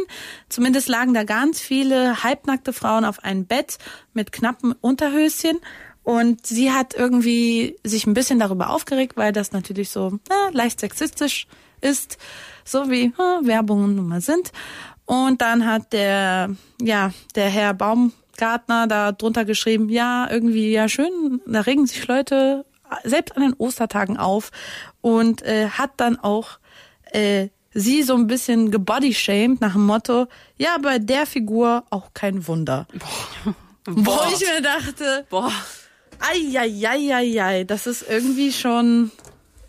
Speaker 2: Zumindest lagen da ganz viele halbnackte Frauen auf einem Bett mit knappen Unterhöschen und sie hat irgendwie sich ein bisschen darüber aufgeregt, weil das natürlich so äh, leicht sexistisch ist, so wie äh, Werbungen nun mal sind. Und dann hat der ja der Herr Baumgartner da drunter geschrieben, ja irgendwie ja schön, da regen sich Leute selbst an den Ostertagen auf und äh, hat dann auch äh, sie so ein bisschen gebodyshamed nach dem Motto, ja, bei der Figur auch kein Wunder. Wo ich mir dachte,
Speaker 4: Boah.
Speaker 2: ei, das ist irgendwie schon,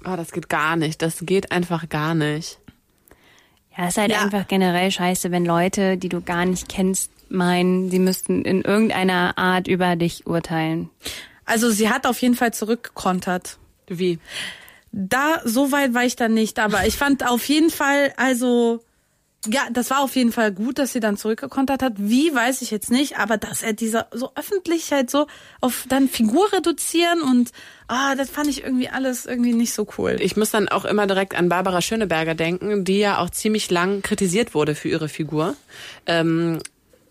Speaker 4: Oh, das geht gar nicht. Das geht einfach gar nicht.
Speaker 3: Ja, es ist halt
Speaker 2: Ja.
Speaker 3: einfach generell scheiße, wenn Leute, die du gar nicht kennst, meinen, sie müssten in irgendeiner Art über dich urteilen.
Speaker 2: Also sie hat auf jeden Fall zurückgekontert.
Speaker 4: Wie?
Speaker 2: Da, so weit war ich dann nicht, aber ich fand auf jeden Fall, also, ja, das war auf jeden Fall gut, dass sie dann zurückgekontert hat. Wie, weiß ich jetzt nicht, aber dass er dieser so öffentlich halt so auf dann Figur reduzieren und, ah, das fand ich irgendwie alles irgendwie nicht so cool.
Speaker 4: Ich muss dann auch immer direkt an Barbara Schöneberger denken, die ja auch ziemlich lang kritisiert wurde für ihre Figur. Ähm,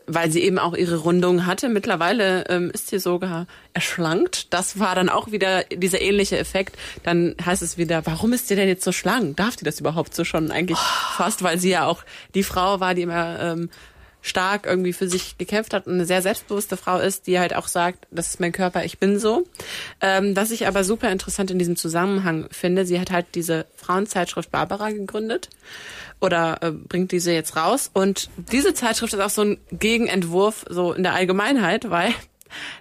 Speaker 4: weil sie eben auch ihre Rundung hatte. Mittlerweile ähm, ist sie sogar erschlankt. Das war dann auch wieder dieser ähnliche Effekt. Dann heißt es wieder, warum ist sie denn jetzt so schlank? Darf die das überhaupt so schon eigentlich fast, weil sie ja auch die Frau war, die immer ähm, stark irgendwie für sich gekämpft hat und eine sehr selbstbewusste Frau ist, die halt auch sagt, das ist mein Körper, ich bin so. Ähm, was ich aber super interessant in diesem Zusammenhang finde, sie hat halt diese Frauenzeitschrift Barbara gegründet oder äh, bringt diese jetzt raus? Und diese Zeitschrift ist auch so ein Gegenentwurf so in der Allgemeinheit, weil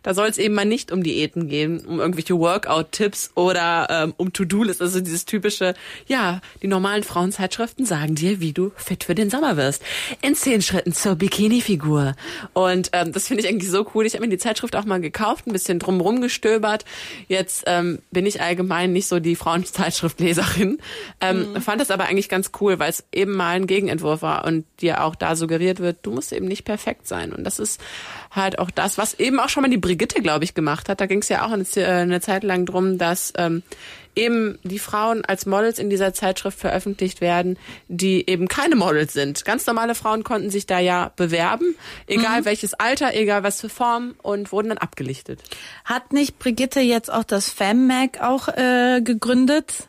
Speaker 4: da soll es eben mal nicht um Diäten gehen, um irgendwelche Workout-Tipps oder ähm, um To-Do-List. Also dieses typische, ja, die normalen Frauenzeitschriften sagen dir, wie du fit für den Sommer wirst. In zehn Schritten zur Bikini-Figur. Und ähm, das finde ich eigentlich so cool. Ich habe mir die Zeitschrift auch mal gekauft, ein bisschen drumrum gestöbert. Jetzt ähm, bin ich allgemein nicht so die Frauenzeitschriftleserin. Ähm, Fand das aber eigentlich ganz cool, weil es eben mal ein Gegenentwurf war und dir auch da suggeriert wird, du musst eben nicht perfekt sein. Und das ist halt auch das, was eben auch schon mal die Brigitte, glaube ich, gemacht hat. Da ging es ja auch eine, äh, eine Zeit lang drum, dass ähm, eben die Frauen als Models in dieser Zeitschrift veröffentlicht werden, die eben keine Models sind. Ganz normale Frauen konnten sich da ja bewerben, egal welches Alter, egal was für Form und wurden dann abgelichtet.
Speaker 2: Hat nicht Brigitte jetzt auch das FemMag auch äh, gegründet?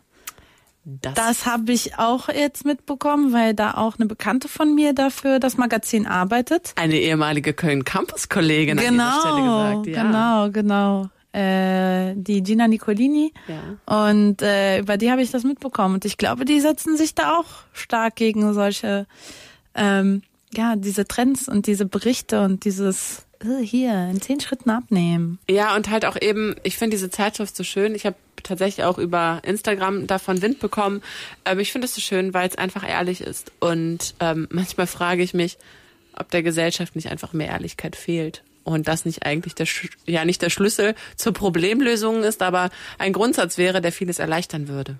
Speaker 4: Das?
Speaker 2: Das habe ich auch jetzt mitbekommen, weil da auch eine Bekannte von mir dafür das Magazin arbeitet.
Speaker 4: Eine ehemalige Köln-Campus-Kollegin
Speaker 2: genau,
Speaker 4: an dieser Stelle gesagt. Ja.
Speaker 2: Genau, genau. Äh, die Gina Nicolini.
Speaker 4: Ja.
Speaker 2: Und äh, über die habe ich das mitbekommen. Und ich glaube, die setzen sich da auch stark gegen solche, ähm, ja, diese Trends und diese Berichte und dieses äh, hier in zehn Schritten abnehmen.
Speaker 4: Ja, und halt auch eben, ich finde diese Zeitschrift so schön. Ich habe tatsächlich auch über Instagram davon Wind bekommen. Ähm, ich finde es so schön, weil es einfach ehrlich ist. Und ähm, (laughs) manchmal frage ich mich, ob der Gesellschaft nicht einfach mehr Ehrlichkeit fehlt. Und das nicht eigentlich der, ja nicht der Schlüssel zur Problemlösung ist, aber ein Grundsatz wäre, der vieles erleichtern würde.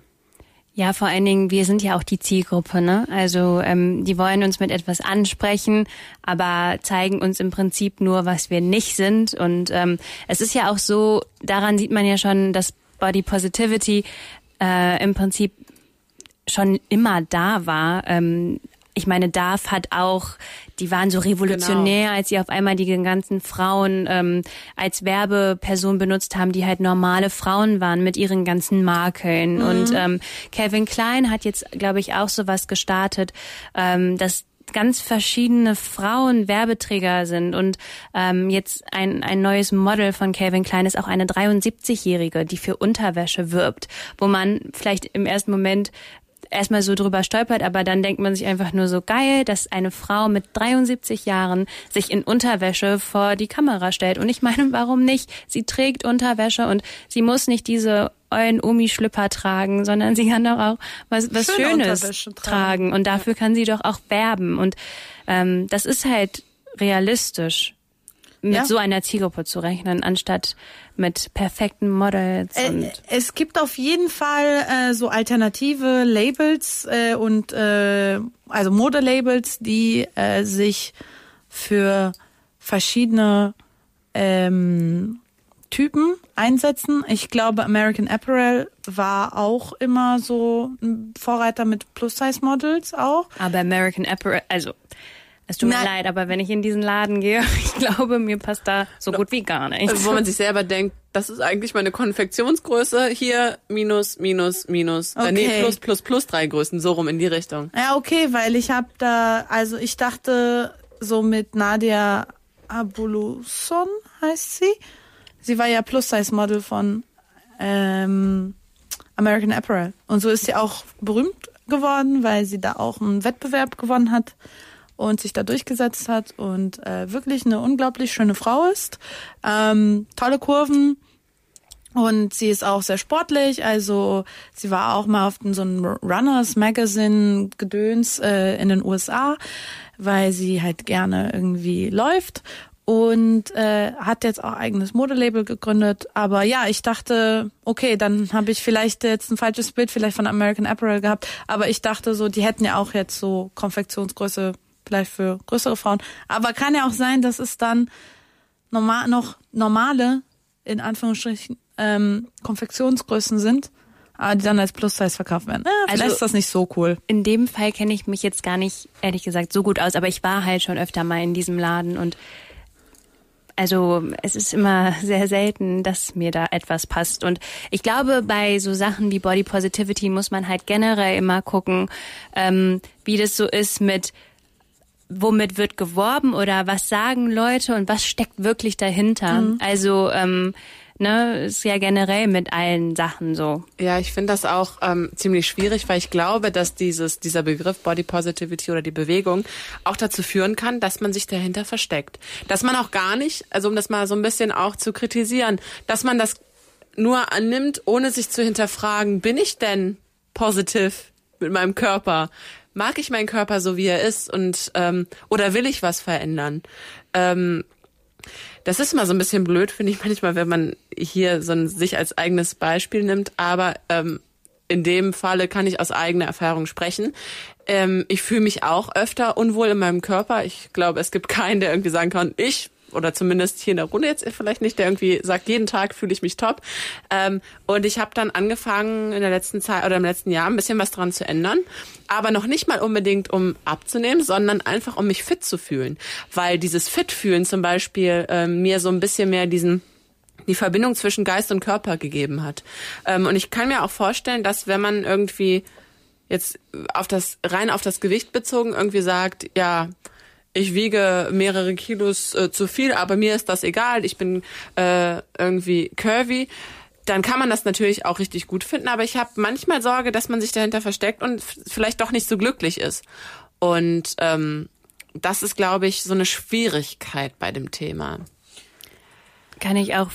Speaker 3: Ja, vor allen Dingen, wir sind ja auch die Zielgruppe, ne? Also ähm, die wollen uns mit etwas ansprechen, aber zeigen uns im Prinzip nur, was wir nicht sind. Und ähm, es ist ja auch so, daran sieht man ja schon, dass Body Positivity äh, im Prinzip schon immer da war. Ähm, ich meine, DAF hat auch, die waren so revolutionär,
Speaker 4: Genau.
Speaker 3: als sie auf einmal die ganzen Frauen ähm, als Werbeperson benutzt haben, die halt normale Frauen waren mit ihren ganzen Makeln. Und ähm, Calvin Klein hat jetzt, glaube ich, auch sowas gestartet, ähm, dass ganz verschiedene Frauen Werbeträger sind und ähm, jetzt ein, ein neues Model von Calvin Klein ist auch eine 73-Jährige, die für Unterwäsche wirbt, wo man vielleicht im ersten Moment erstmal so drüber stolpert, aber dann denkt man sich einfach nur so geil, dass eine Frau mit 73 Jahren sich in Unterwäsche vor die Kamera stellt. Und ich meine, warum nicht? Sie trägt Unterwäsche und sie muss nicht diese euren Omi-Schlüpper tragen, sondern sie kann doch auch was, was
Speaker 2: Schöne
Speaker 3: Schönes
Speaker 2: tragen.
Speaker 3: Und dafür kann sie doch auch werben. Und ähm, das ist halt realistisch, mit
Speaker 2: Ja.
Speaker 3: so einer Zielgruppe zu rechnen, anstatt mit perfekten Models.
Speaker 2: Äh, es gibt auf jeden Fall äh, so alternative Labels äh, und äh, also Modelabels, die äh, sich für verschiedene ähm, Typen einsetzen. Ich glaube, American Apparel war auch immer so ein Vorreiter mit Plus-Size-Models auch.
Speaker 3: Aber American Apparel, also es tut mir
Speaker 2: Nein.
Speaker 3: leid, aber wenn ich in diesen Laden gehe, (laughs) ich glaube, mir passt da so gut wie gar nichts.
Speaker 4: Wo man sich selber denkt, das ist eigentlich meine Konfektionsgröße. Hier minus, minus, minus. Äh, nee,
Speaker 2: Okay.
Speaker 4: plus, plus, plus drei Größen. So rum in die Richtung.
Speaker 2: Ja, okay, weil ich habe da, also ich dachte so mit Nadia Abuluson heißt sie. Sie war ja Plus-Size-Model von ähm, American Apparel. Und so ist sie auch berühmt geworden, weil sie da auch einen Wettbewerb gewonnen hat und sich da durchgesetzt hat und äh, wirklich eine unglaublich schöne Frau ist. Ähm, tolle Kurven, und sie ist auch sehr sportlich, also sie war auch mal auf so einem Runners Magazine Gedöns äh, in den USA, weil sie halt gerne irgendwie läuft und äh, hat jetzt auch eigenes Modelabel gegründet. Aber ja, ich dachte, okay, dann habe ich vielleicht jetzt ein falsches Bild vielleicht von American Apparel gehabt. Aber ich dachte so, die hätten ja auch jetzt so Konfektionsgröße vielleicht für größere Frauen. Aber kann ja auch sein, dass es dann normal noch normale in Anführungsstrichen ähm, Konfektionsgrößen sind, aber die dann als Plus-Size verkauft werden. Vielleicht
Speaker 3: Also-
Speaker 2: ist das nicht so cool.
Speaker 3: In dem Fall kenne ich mich jetzt gar nicht, ehrlich gesagt, so gut aus, aber ich war halt schon öfter mal in diesem Laden und also es ist immer (laughs) sehr selten, dass mir da etwas passt. Und ich glaube, bei so Sachen wie Body Positivity muss man halt generell immer gucken, ähm, wie das so ist mit womit wird geworben oder was sagen Leute und was steckt wirklich dahinter. Also ähm, ne, ist ja generell mit allen Sachen so.
Speaker 4: Ja, ich finde das auch ähm, ziemlich schwierig, weil ich glaube, dass dieses, dieser Begriff Body Positivity oder die Bewegung auch dazu führen kann, dass man sich dahinter versteckt. Dass man auch gar nicht, also um das mal so ein bisschen auch zu kritisieren, dass man das nur annimmt, ohne sich zu hinterfragen, bin ich denn positiv mit meinem Körper? Mag ich meinen Körper so, wie er ist? Und ähm, oder will ich was verändern? Ähm, das ist immer so ein bisschen blöd, finde ich manchmal, wenn man hier so ein, sich als eigenes Beispiel nimmt. Aber ähm, in dem Falle kann ich aus eigener Erfahrung sprechen. Ähm, ich fühle mich auch öfter unwohl in meinem Körper. Ich glaube, es gibt keinen, der irgendwie sagen kann, ich oder zumindest hier in der Runde jetzt vielleicht nicht, der irgendwie sagt, jeden Tag fühle ich mich top. Ähm, und ich habe dann angefangen in der letzten Zeit oder im letzten Jahr ein bisschen was dran zu ändern, aber noch nicht mal unbedingt um abzunehmen, sondern einfach um mich fit zu fühlen, weil dieses fit fühlen zum Beispiel ähm, mir so ein bisschen mehr diesen die Verbindung zwischen Geist und Körper gegeben hat. Ähm, und ich kann mir auch vorstellen, dass wenn man irgendwie jetzt auf das rein auf das Gewicht bezogen irgendwie sagt, ja, ich wiege mehrere Kilos äh, zu viel, aber mir ist das egal, ich bin äh, irgendwie curvy, dann kann man das natürlich auch richtig gut finden, aber ich habe manchmal Sorge, dass man sich dahinter versteckt und vielleicht doch nicht so glücklich ist. Und ähm, das ist, glaube ich, so eine Schwierigkeit bei dem Thema.
Speaker 3: Kann ich auch,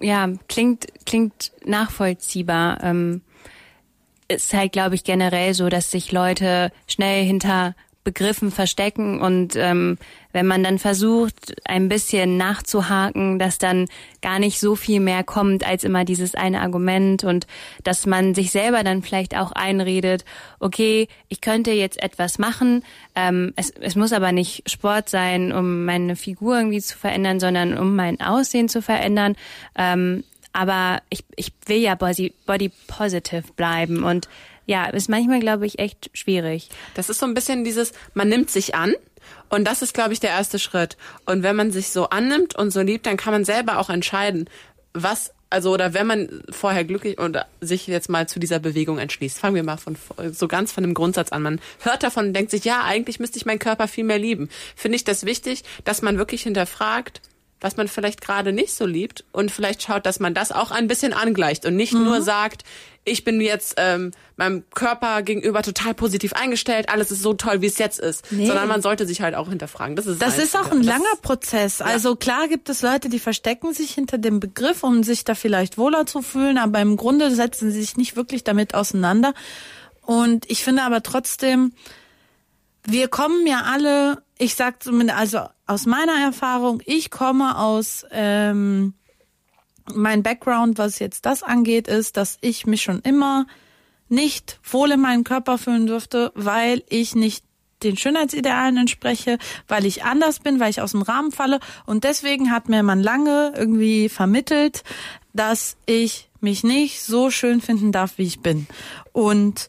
Speaker 3: ja, klingt, klingt nachvollziehbar. Ähm, ist halt, glaube ich, generell so, dass sich Leute schnell hinter Begriffen verstecken und ähm, wenn man dann versucht, ein bisschen nachzuhaken, dass dann gar nicht so viel mehr kommt als immer dieses eine Argument und dass man sich selber dann vielleicht auch einredet, okay, ich könnte jetzt etwas machen, ähm, es, es muss aber nicht Sport sein, um meine Figur irgendwie zu verändern, sondern um mein Aussehen zu verändern. Ähm, aber ich, ich will ja body, body positive bleiben und ja, ist manchmal, glaube ich, echt schwierig.
Speaker 4: Das ist so ein bisschen dieses, man nimmt sich an. Und das ist, glaube ich, der erste Schritt. Und wenn man sich so annimmt und so liebt, dann kann man selber auch entscheiden, was, also, oder wenn man vorher glücklich oder sich jetzt mal zu dieser Bewegung entschließt. Fangen wir mal von, so ganz von dem Grundsatz an. Man hört davon und denkt sich, ja, eigentlich müsste ich meinen Körper viel mehr lieben. Finde ich das wichtig, dass man wirklich hinterfragt, was man vielleicht gerade nicht so liebt und vielleicht schaut, dass man das auch ein bisschen angleicht und nicht mhm. nur sagt, ich bin jetzt ähm, meinem Körper gegenüber total positiv eingestellt, alles ist so toll, wie es jetzt ist, nee. sondern man sollte sich halt auch hinterfragen. Das ist
Speaker 2: das ist auch ein langer Prozess. Also klar gibt es Leute, die verstecken sich hinter dem Begriff, um sich da vielleicht wohler zu fühlen, aber im Grunde setzen sie sich nicht wirklich damit auseinander. Und ich finde aber trotzdem, wir kommen ja alle, ich sag zumindest, also aus meiner Erfahrung, ich komme aus ähm, mein Background, was jetzt das angeht, ist, dass ich mich schon immer nicht wohl in meinen Körper fühlen durfte, weil ich nicht den Schönheitsidealen entspreche, weil ich anders bin, weil ich aus dem Rahmen falle. Und deswegen hat mir man lange irgendwie vermittelt, dass ich mich nicht so schön finden darf, wie ich bin. Und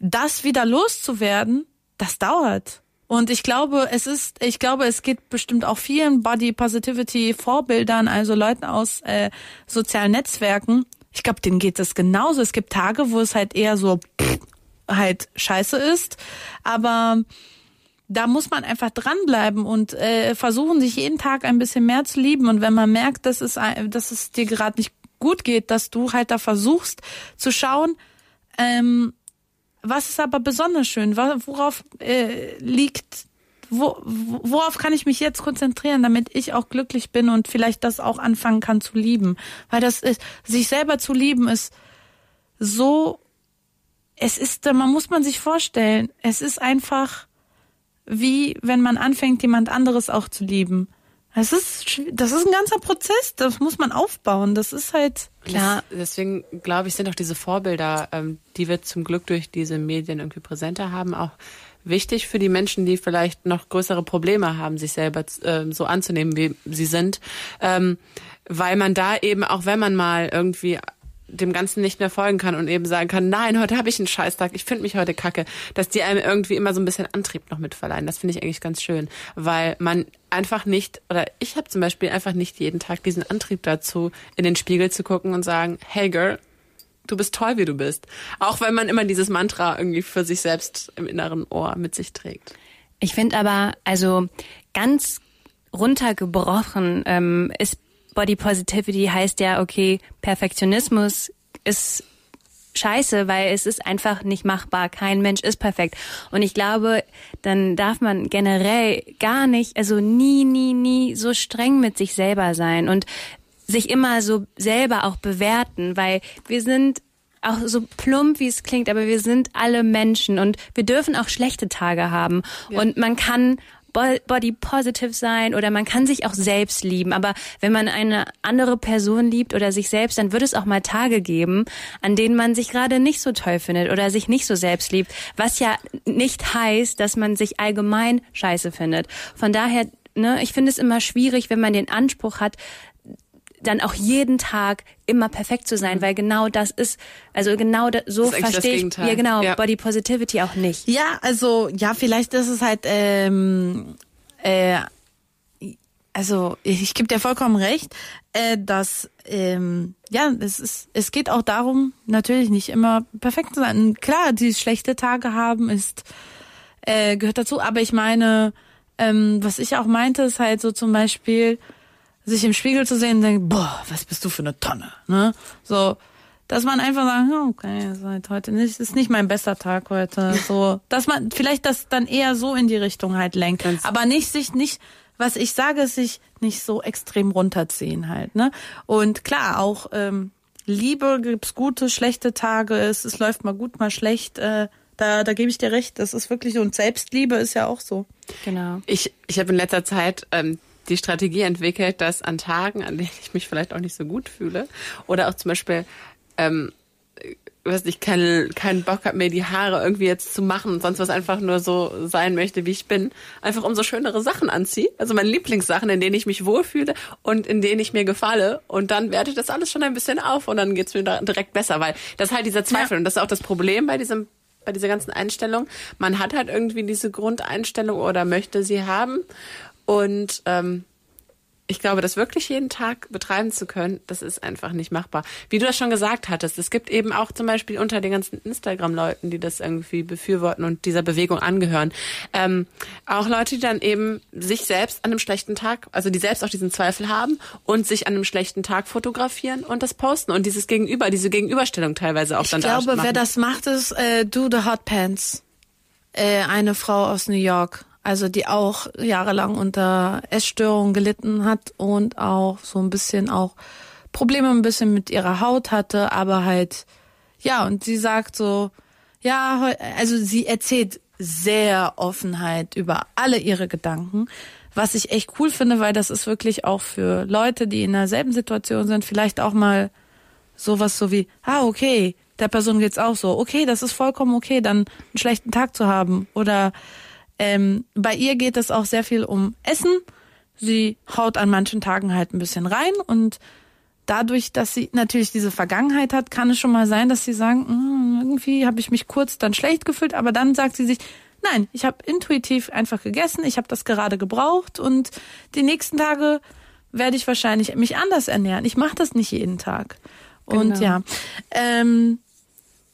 Speaker 2: das wieder loszuwerden, das dauert. Und ich glaube, es ist, ich glaube, es geht bestimmt auch vielen Body Positivity Vorbildern, also Leuten aus äh, sozialen Netzwerken. Ich glaube, denen geht es genauso. Es gibt Tage, wo es halt eher so pff, halt scheiße ist, aber da muss man einfach dranbleiben und äh, versuchen, sich jeden Tag ein bisschen mehr zu lieben. Und wenn man merkt, dass es, dass es dir gerade nicht gut geht, dass du halt da versuchst zu schauen, ähm, was ist aber besonders schön? Worauf äh, liegt, wo, worauf kann ich mich jetzt konzentrieren, damit ich auch glücklich bin und vielleicht das auch anfangen kann zu lieben? Weil das ist, sich selber zu lieben ist so, es ist, man muss man sich vorstellen, es ist einfach wie wenn man anfängt, jemand anderes auch zu lieben. Das ist, das ist ein ganzer Prozess, das muss man aufbauen. Das ist halt
Speaker 4: klar. Deswegen glaube ich, sind auch diese Vorbilder, ähm, die wir zum Glück durch diese Medien irgendwie präsenter haben, auch wichtig für die Menschen, die vielleicht noch größere Probleme haben, sich selber äh, so anzunehmen, wie sie sind. Ähm, weil man da eben, auch wenn man mal irgendwie dem Ganzen nicht mehr folgen kann und eben sagen kann, nein, heute habe ich einen Scheißtag, ich finde mich heute kacke, dass die einem irgendwie immer so ein bisschen Antrieb noch mitverleihen. Das finde ich eigentlich ganz schön, weil man einfach nicht, oder ich habe zum Beispiel einfach nicht jeden Tag diesen Antrieb dazu, in den Spiegel zu gucken und sagen, hey Girl, du bist toll, wie du bist. Auch wenn man immer dieses Mantra irgendwie für sich selbst im inneren Ohr mit sich trägt.
Speaker 3: Ich finde aber, also ganz runtergebrochen ähm, ist Body Positivity heißt ja, okay, Perfektionismus ist scheiße, weil es ist einfach nicht machbar. Kein Mensch ist perfekt. Und ich glaube, dann darf man generell gar nicht, also nie, nie, nie so streng mit sich selber sein und sich immer so selber auch bewerten, weil wir sind auch so plump, wie es klingt, aber wir sind alle Menschen und wir dürfen auch schlechte Tage haben. Ja. Und man kann body positive sein oder man kann sich auch selbst lieben. Aber wenn man eine andere Person liebt oder sich selbst, dann wird es auch mal Tage geben, an denen man sich gerade nicht so toll findet oder sich nicht so selbst liebt. Was ja nicht heißt, dass man sich allgemein scheiße findet. Von daher, ne, ich finde es immer schwierig, wenn man den Anspruch hat, dann auch jeden Tag immer perfekt zu sein, mhm. weil genau das ist, also genau da, so verstehe ich, ja genau, ja. Body Positivity auch nicht.
Speaker 2: Ja, also ja, vielleicht ist es halt ähm, äh, also ich, ich gebe dir vollkommen recht, äh, dass ähm, ja, es ist, es geht auch darum, natürlich nicht immer perfekt zu sein. Klar, die schlechte Tage haben ist äh, gehört dazu, aber ich meine, ähm, was ich auch meinte, ist halt so zum Beispiel sich im Spiegel zu sehen und denken, boah, was bist du für eine Tonne, ne? So, dass man einfach sagt, okay, ist halt heute nicht, ist nicht mein bester Tag heute, so, dass man vielleicht das dann eher so in die Richtung halt lenkt, aber nicht sich nicht was ich sage, ist sich nicht so extrem runterziehen halt, ne? Und klar, auch ähm, Liebe gibt's gute, schlechte Tage, es, es läuft mal gut, mal schlecht, äh, da, da gebe ich dir recht, das ist wirklich so. Und Selbstliebe ist ja auch so.
Speaker 3: Genau.
Speaker 4: Ich, ich habe in letzter Zeit ähm, die Strategie entwickelt, dass an Tagen, an denen ich mich vielleicht auch nicht so gut fühle, oder auch zum Beispiel ähm, weiß nicht, keinen keinen Bock habe, mir die Haare irgendwie jetzt zu machen und sonst was einfach nur so sein möchte, wie ich bin, einfach umso schönere Sachen anziehe. Also meine Lieblingssachen, in denen ich mich wohlfühle und in denen ich mir gefalle. Und dann wertet das alles schon ein bisschen auf und dann geht's mir direkt besser, weil das ist halt dieser Zweifel. Ja. Und das ist auch das Problem bei diesem bei dieser ganzen Einstellung. Man hat halt irgendwie diese Grundeinstellung oder möchte sie haben. Und ähm, ich glaube, das wirklich jeden Tag betreiben zu können, das ist einfach nicht machbar. Wie du das schon gesagt hattest, es gibt eben auch zum Beispiel unter den ganzen Instagram-Leuten, die das irgendwie befürworten und dieser Bewegung angehören, ähm, auch Leute, die dann eben sich selbst an einem schlechten Tag, also die selbst auch diesen Zweifel haben und sich an einem schlechten Tag fotografieren und das posten und dieses Gegenüber, diese Gegenüberstellung teilweise auch
Speaker 2: ich
Speaker 4: dann
Speaker 2: Ich glaube, wer das macht, ist äh, Do the Hot Pants. Äh, eine Frau aus New York also die auch jahrelang unter Essstörungen gelitten hat und auch so ein bisschen auch Probleme ein bisschen mit ihrer Haut hatte, aber halt, ja, und sie sagt so, ja, also sie erzählt sehr Offenheit über alle ihre Gedanken, was ich echt cool finde, weil das ist wirklich auch für Leute, die in derselben Situation sind, vielleicht auch mal sowas so wie, ah, okay, der Person geht's auch so, okay, das ist vollkommen okay, dann einen schlechten Tag zu haben. Oder ähm, bei ihr geht es auch sehr viel um Essen. Sie haut an manchen Tagen halt ein bisschen rein und dadurch, dass sie natürlich diese Vergangenheit hat, kann es schon mal sein, dass sie sagen, hm, irgendwie habe ich mich kurz dann schlecht gefühlt, aber dann sagt sie sich, nein, ich habe intuitiv einfach gegessen, ich habe das gerade gebraucht und die nächsten Tage werde ich wahrscheinlich mich anders ernähren. Ich mache das nicht jeden Tag. Und genau. ja, ähm,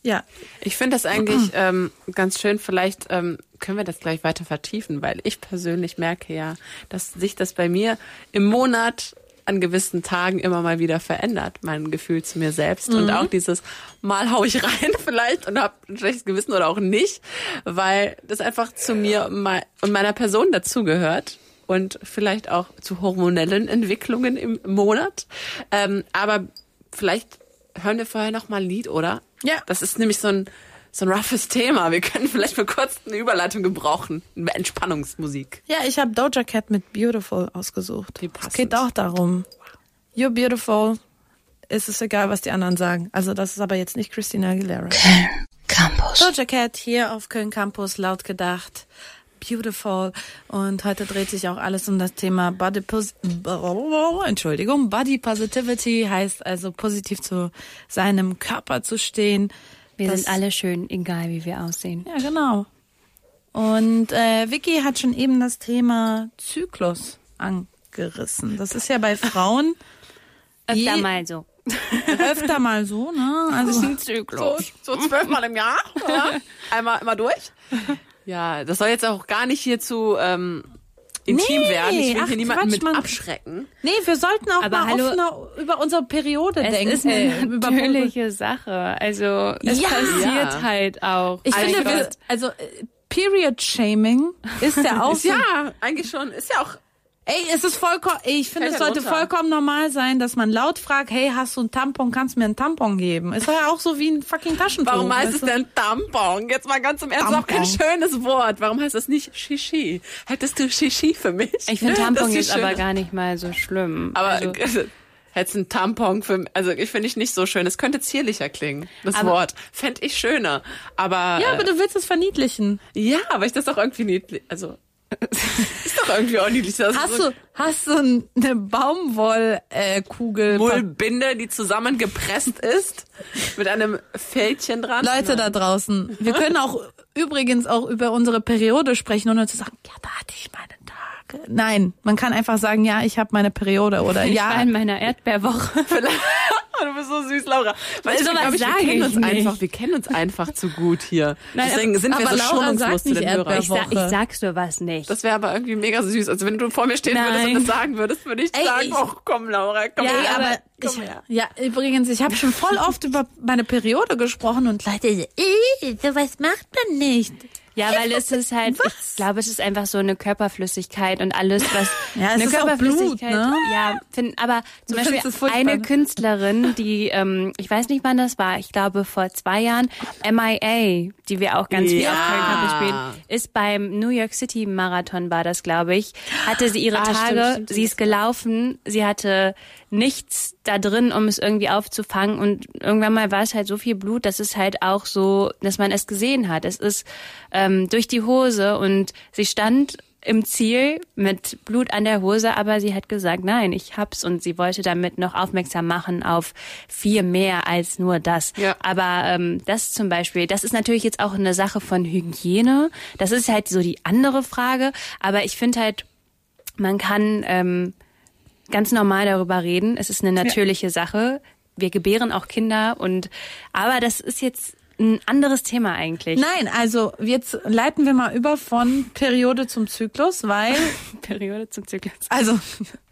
Speaker 2: ja.
Speaker 4: Ich finde das eigentlich (clears throat) ähm, ganz schön. Vielleicht ähm, können wir das gleich weiter vertiefen, weil ich persönlich merke ja, dass sich das bei mir im Monat an gewissen Tagen immer mal wieder verändert, mein Gefühl zu mir selbst. Mhm. Und auch dieses Mal hau ich rein (laughs) vielleicht und habe ein schlechtes Gewissen oder auch nicht, weil das einfach zu mir und meiner Person dazugehört und vielleicht auch zu hormonellen Entwicklungen im Monat. Ähm, aber vielleicht hören wir vorher noch mal ein Lied, oder?
Speaker 2: Ja.
Speaker 4: Das ist nämlich so ein, so ein roughes Thema. Wir können vielleicht für kurz eine Überleitung gebrauchen. Entspannungsmusik.
Speaker 2: Ja, ich habe Doja Cat mit Beautiful ausgesucht. Es geht auch darum. You're beautiful. Es ist egal, was die anderen sagen. Also das ist aber jetzt nicht Christina Aguilera.
Speaker 1: Köln Campus.
Speaker 2: Doja Cat hier auf Köln Campus, laut gedacht. Beautiful. Und heute dreht sich auch alles um das Thema Body Pos Entschuldigung, Body Positivity heißt also positiv zu seinem Körper zu stehen.
Speaker 3: Wir das, sind alle schön, egal wie wir aussehen.
Speaker 2: Ja, genau. Und äh, Vicky hat schon eben das Thema Zyklus angerissen. Das ist ja bei Frauen (laughs)
Speaker 3: öfter mal so.
Speaker 2: Öfter mal so, ne? (laughs)
Speaker 4: Also ein Zyklus. So, so zwölfmal im Jahr. Ja? (laughs) Einmal immer durch. Ja, das soll jetzt auch gar nicht hier zu ähm, intim nee, werden. Ich will ach, hier niemanden Quatsch, mit man, abschrecken.
Speaker 2: Nee, wir sollten auch Aber mal hallo, offener über unsere Periode
Speaker 3: es
Speaker 2: denken.
Speaker 3: Es ist eine natürliche Sache. Also es ja. passiert ja. halt auch.
Speaker 2: Ich also finde, wir, also äh, Period Shaming ist ja (laughs) auch.
Speaker 4: ja, eigentlich schon. Ist ja auch
Speaker 2: Ey, es ist vollkommen, ich finde, es sollte runter. vollkommen normal sein, dass man laut fragt, hey, hast du einen Tampon, kannst du mir einen Tampon geben? Ist ja auch so wie ein fucking Taschentuch.
Speaker 4: Warum heißt es denn Tampon? Jetzt mal ganz im Ernst, Tampon. ist auch kein schönes Wort. Warum heißt es nicht Shishi? Hättest du Shishi für mich?
Speaker 3: Ich finde Tampon jetzt aber gar nicht mal so schlimm.
Speaker 4: Aber also, (laughs) hättest ein Tampon für, also ich finde ich nicht so schön. Es könnte zierlicher klingen, das aber, Wort. Fände ich schöner. Aber.
Speaker 2: Ja, aber du willst es verniedlichen.
Speaker 4: Ja, aber ich das auch irgendwie niedlich, also (laughs) ist doch irgendwie auch niedlich. Das
Speaker 2: hast, so du, hast du eine Baumwollkugel? Äh,
Speaker 4: Mullbinde, die zusammengepresst ist, mit einem Fältchen dran?
Speaker 2: Leute da draußen, wir können auch übrigens auch über unsere Periode sprechen und uns sagen, ja, da hatte ich meinen Tag. nein, man kann einfach sagen, ja, ich habe meine Periode oder
Speaker 3: Ich
Speaker 2: ja.
Speaker 3: war in meiner Erdbeerwoche. (laughs)
Speaker 4: du bist so süß, Laura. Weißt du,
Speaker 3: Sowas
Speaker 4: glaub ich, wir kennen uns
Speaker 3: nicht.
Speaker 4: einfach, wir kennen uns einfach zu gut hier.
Speaker 3: Nein,
Speaker 4: Deswegen sind wir so
Speaker 2: Laura
Speaker 4: schonungslos zu den Hörern.
Speaker 3: Ich, sa ich
Speaker 2: Woche.
Speaker 3: sag sowas nicht.
Speaker 4: Das wäre aber irgendwie mega süß. Also wenn du vor mir stehen würdest und
Speaker 3: Nein.
Speaker 4: das sagen würdest, würde ich
Speaker 2: Ey,
Speaker 4: sagen,
Speaker 2: ich-
Speaker 4: oh komm Laura, komm
Speaker 3: Ja,
Speaker 4: her.
Speaker 3: aber
Speaker 2: ich, ja, übrigens, ich habe schon voll oft über meine Periode gesprochen und Leute, so, äh, sowas macht man nicht.
Speaker 3: Ja, weil es ist halt, ich glaube, es ist einfach so eine Körperflüssigkeit und alles, was
Speaker 2: Ja,
Speaker 3: eine
Speaker 2: ist auch Blut,
Speaker 3: Körperflüssigkeit.
Speaker 2: ne?
Speaker 3: Ja, find, aber zum
Speaker 2: Du
Speaker 3: Beispiel eine
Speaker 2: ne?
Speaker 3: Künstlerin, die, ähm, ich weiß nicht wann das war, ich glaube vor zwei Jahren, MIA, die wir auch ganz viel
Speaker 4: Ja.
Speaker 3: auf Köln Campus spielen, ist beim New York City Marathon war das, glaube ich, hatte sie ihre
Speaker 4: Ah, stimmt,
Speaker 3: Tage,
Speaker 4: stimmt,
Speaker 3: sie ist gelaufen, sie hatte nichts da drin, um es irgendwie aufzufangen und irgendwann mal war es halt so viel Blut, dass es halt auch so, dass man es gesehen hat. Es ist ähm, durch die Hose und sie stand im Ziel mit Blut an der Hose, aber sie hat gesagt, nein, ich hab's und sie wollte damit noch aufmerksam machen auf viel mehr als nur das.
Speaker 4: Ja.
Speaker 3: Aber ähm, das zum Beispiel, das ist natürlich jetzt auch eine Sache von Hygiene. Das ist halt so die andere Frage. Aber ich finde halt, man kann ähm, ganz normal darüber reden. Es ist eine natürliche Sache. Wir gebären auch Kinder und aber das ist jetzt ein anderes Thema eigentlich.
Speaker 2: Nein, also jetzt leiten wir mal über von Periode zum Zyklus, weil, (laughs)
Speaker 3: Periode zum Zyklus.
Speaker 2: also,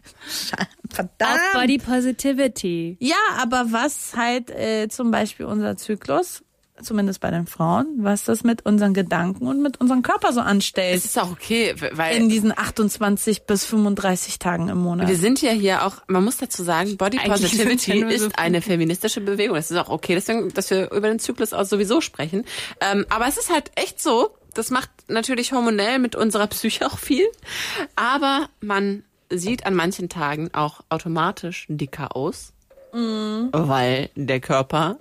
Speaker 2: (laughs) verdammt.
Speaker 3: Body Positivity.
Speaker 2: Ja, aber was halt äh, zum Beispiel unser Zyklus, zumindest bei den Frauen, was das mit unseren Gedanken und mit unserem Körper so
Speaker 4: Es
Speaker 2: anstellt
Speaker 4: ist auch okay, weil
Speaker 2: in diesen 28 bis 35 Tagen im Monat.
Speaker 4: Wir sind ja hier auch, man muss dazu sagen, Body Positivity
Speaker 3: so
Speaker 4: ist eine feministische Bewegung. Das ist auch okay, deswegen, dass wir über den Zyklus auch sowieso sprechen. Ähm, aber es ist halt echt so, das macht natürlich hormonell mit unserer Psyche auch viel. Aber man sieht an manchen Tagen auch automatisch dicker aus, weil der Körper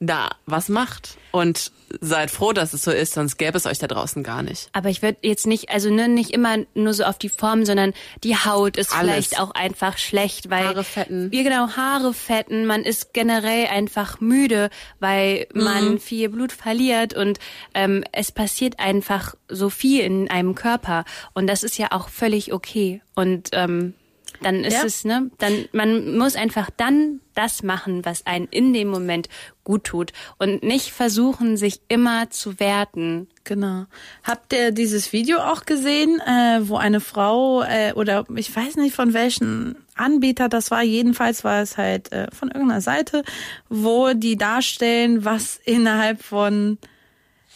Speaker 4: da was macht. Und seid froh, dass es so ist, sonst gäbe es euch da draußen gar nicht.
Speaker 3: Aber ich würde jetzt nicht, also ne, nicht immer nur so auf die Form, sondern die Haut ist
Speaker 4: Alles.
Speaker 3: vielleicht auch einfach schlecht, weil
Speaker 4: Haare fetten.
Speaker 3: Ja, genau, Haare fetten. Man ist generell einfach müde, weil
Speaker 4: Mhm.
Speaker 3: man viel Blut verliert und ähm, es passiert einfach so viel in einem Körper und das ist ja auch völlig okay. Und ähm, dann ist
Speaker 2: Ja.
Speaker 3: es, ne, dann man muss einfach dann das machen, was einen in dem Moment gut tut und nicht versuchen, sich immer zu werten.
Speaker 2: Genau. Habt ihr dieses Video auch gesehen, äh, wo eine Frau äh, oder ich weiß nicht von welchen Anbieter das war, jedenfalls war es halt äh, von irgendeiner Seite, wo die darstellen, was innerhalb von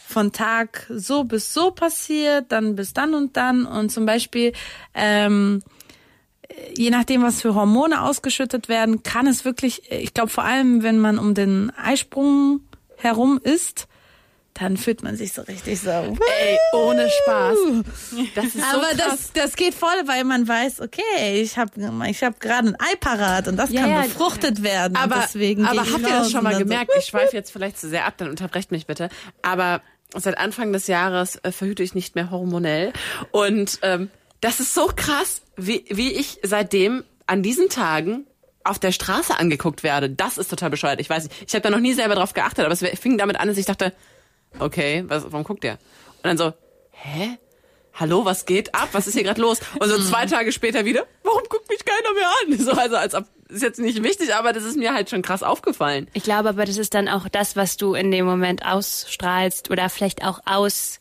Speaker 2: von Tag so bis so passiert, dann bis dann und dann und zum Beispiel ähm, je nachdem, was für Hormone ausgeschüttet werden, kann es wirklich, ich glaube vor allem, wenn man um den Eisprung herum ist, dann fühlt man sich so richtig so.
Speaker 4: Ey, ohne Spaß. Das ist so
Speaker 2: Aber
Speaker 4: krass.
Speaker 2: das, das geht voll, weil man weiß, okay, ich habe ich hab gerade ein Ei parat und das
Speaker 3: Ja,
Speaker 2: kann
Speaker 3: ja.
Speaker 2: befruchtet werden.
Speaker 4: Aber,
Speaker 2: deswegen
Speaker 4: aber habt ihr das schon mal gemerkt? Ich schweife jetzt vielleicht zu sehr ab, dann unterbrecht mich bitte. Aber seit Anfang des Jahres äh, verhüte ich nicht mehr hormonell. Und ähm, das ist so krass, wie, wie ich seitdem an diesen Tagen auf der Straße angeguckt werde. Das ist total bescheuert. Ich weiß nicht. Ich habe da noch nie selber drauf geachtet, aber es fing damit an, dass ich dachte, okay, was, warum guckt der? Und dann so, hä? Hallo, was geht ab? Was ist hier gerade los? Und so (laughs) zwei Tage später wieder, warum guckt mich keiner mehr an? (laughs) So, also als ob, ist jetzt nicht wichtig, aber das ist mir halt schon krass aufgefallen.
Speaker 3: Ich glaube aber, das ist dann auch das, was du in dem Moment ausstrahlst oder vielleicht auch aus.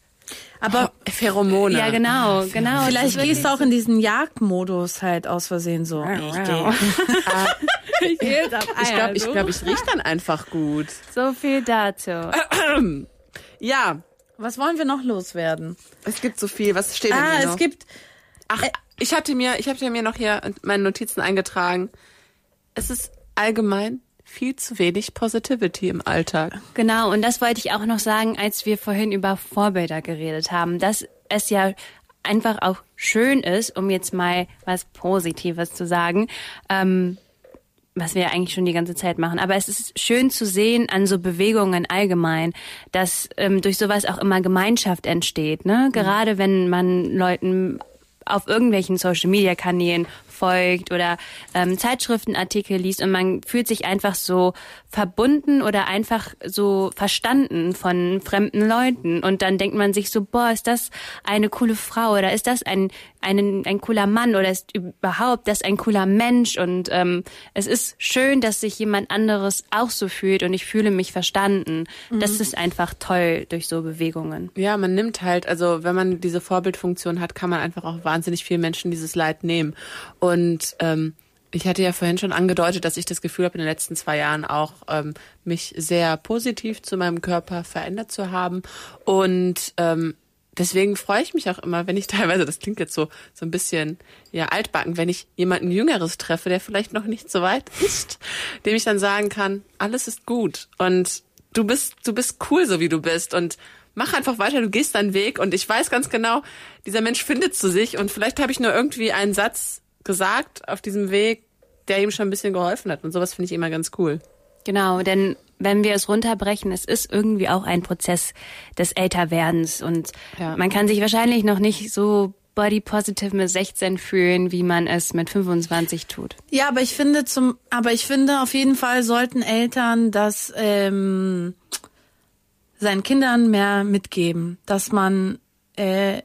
Speaker 2: Aber
Speaker 4: Pheromone.
Speaker 3: Ja, genau, genau.
Speaker 2: vielleicht gehst du auch in diesen Jagdmodus halt aus Versehen so. Ich
Speaker 4: glaube, (laughs) ich, glaub, ich riech dann einfach gut.
Speaker 3: So viel dazu. (clears throat)
Speaker 4: Ja,
Speaker 2: Was wollen wir noch loswerden?
Speaker 4: es gibt so viel. Was steht denn
Speaker 2: Ah,
Speaker 4: hier
Speaker 2: es
Speaker 4: noch?
Speaker 2: gibt
Speaker 4: Ach, ich hatte mir, ich hatte mir noch hier meine Notizen eingetragen. Es ist allgemein viel zu wenig Positivity im Alltag.
Speaker 3: Genau, und das wollte ich auch noch sagen, als wir vorhin über Vorbilder geredet haben, dass es ja einfach auch schön ist, um jetzt mal was Positives zu sagen, ähm, was wir ja eigentlich schon die ganze Zeit machen. Aber es ist schön zu sehen an so Bewegungen allgemein, dass ähm, durch sowas auch immer Gemeinschaft entsteht. Ne? Gerade wenn man Leuten auf irgendwelchen Social Media Kanälen verfolgt oder ähm, Zeitschriftenartikel liest und man fühlt sich einfach so verbunden oder einfach so verstanden von fremden Leuten. Und dann denkt man sich so, boah, ist das eine coole Frau oder ist das ein, ein, ein cooler Mann oder ist überhaupt das ein cooler Mensch und ähm, es ist schön, dass sich jemand anderes auch so fühlt und ich fühle mich verstanden. Mhm. Das ist einfach toll durch so Bewegungen.
Speaker 4: Ja, man nimmt halt, also wenn man diese Vorbildfunktion hat, kann man einfach auch wahnsinnig vielen Menschen dieses Leid nehmen und ähm, ich hatte ja vorhin schon angedeutet, dass ich das Gefühl habe, in den letzten zwei Jahren auch ähm, mich sehr positiv zu meinem Körper verändert zu haben. Und ähm, deswegen freue ich mich auch immer, wenn ich (laughs) teilweise, das klingt jetzt so, so ein bisschen ja altbacken, wenn ich jemanden Jüngeres treffe, der vielleicht noch nicht so weit (laughs) ist, dem ich dann sagen kann, alles ist gut und du bist, du bist cool, so wie du bist und mach einfach weiter, du gehst deinen Weg und ich weiß ganz genau, dieser Mensch findet zu sich und vielleicht habe ich nur irgendwie einen Satz gesagt auf diesem Weg, der ihm schon ein bisschen geholfen hat. Und sowas finde ich immer ganz cool.
Speaker 3: Genau, denn wenn wir es runterbrechen, es ist irgendwie auch ein Prozess des Älterwerdens und ja. man kann sich wahrscheinlich noch nicht so body positive mit 16 fühlen, wie man es mit 25 tut.
Speaker 2: Ja, aber ich finde zum, aber ich finde auf jeden Fall sollten Eltern das ähm, seinen Kindern mehr mitgeben, dass man äh,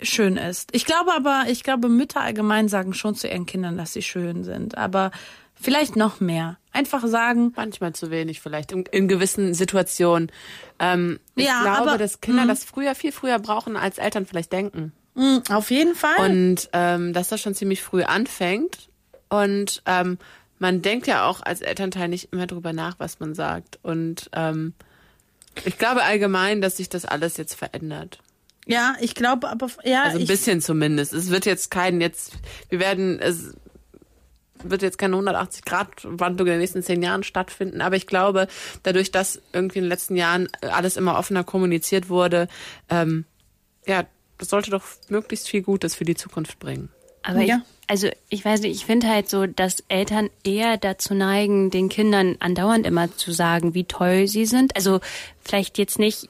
Speaker 2: schön ist. Ich glaube aber, ich glaube, Mütter allgemein sagen schon zu ihren Kindern, dass sie schön sind. Aber vielleicht noch mehr. Einfach sagen.
Speaker 4: Manchmal zu wenig vielleicht, in, in gewissen Situationen. Ähm, ich ja, glaube, aber, dass Kinder mh. das früher, viel früher brauchen, als Eltern vielleicht denken.
Speaker 2: Mh, auf jeden Fall.
Speaker 4: Und ähm, dass das schon ziemlich früh anfängt. Und ähm, man denkt ja auch als Elternteil nicht immer drüber nach, was man sagt. Und ähm, ich glaube allgemein, dass sich das alles jetzt verändert.
Speaker 2: Ja, ich glaube, aber ja.
Speaker 4: Also ein bisschen zumindest. Es wird jetzt kein jetzt, wir werden, es wird jetzt keine 180 Grad Wandlung in den nächsten zehn Jahren stattfinden. Aber ich glaube, dadurch, dass irgendwie in den letzten Jahren alles immer offener kommuniziert wurde, ähm, ja, das sollte doch möglichst viel Gutes für die Zukunft bringen.
Speaker 3: Aber ja. ich, also ich weiß nicht, ich finde halt so, dass Eltern eher dazu neigen, den Kindern andauernd immer zu sagen, wie toll sie sind. Also vielleicht jetzt nicht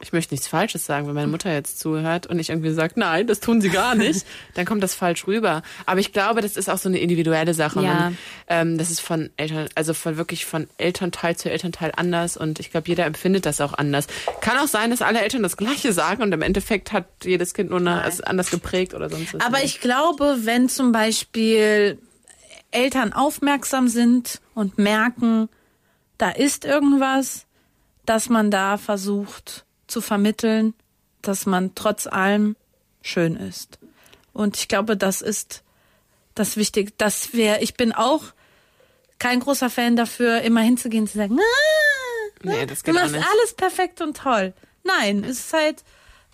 Speaker 4: ich möchte nichts Falsches sagen, wenn meine Mutter jetzt zuhört und ich irgendwie sagt, nein, das tun sie gar nicht, (laughs) dann kommt das falsch rüber. Aber ich glaube, das ist auch so eine individuelle Sache. Ja. Man, ähm, das ist von Eltern, also von wirklich von Elternteil zu Elternteil anders und ich glaube, jeder empfindet das auch anders. Kann auch sein, dass alle Eltern das Gleiche sagen und im Endeffekt hat jedes Kind nur eine, also anders geprägt oder sonst was.
Speaker 2: Aber ich glaube, wenn zum Beispiel Eltern aufmerksam sind und merken, da ist irgendwas, dass man da versucht, zu vermitteln, dass man trotz allem schön ist. Und ich glaube, das ist das Wichtige. dass wir, ich bin auch kein großer Fan dafür, immer hinzugehen und zu sagen, ah, nee, das geht du machst alles perfekt und toll. Nein, es ist halt,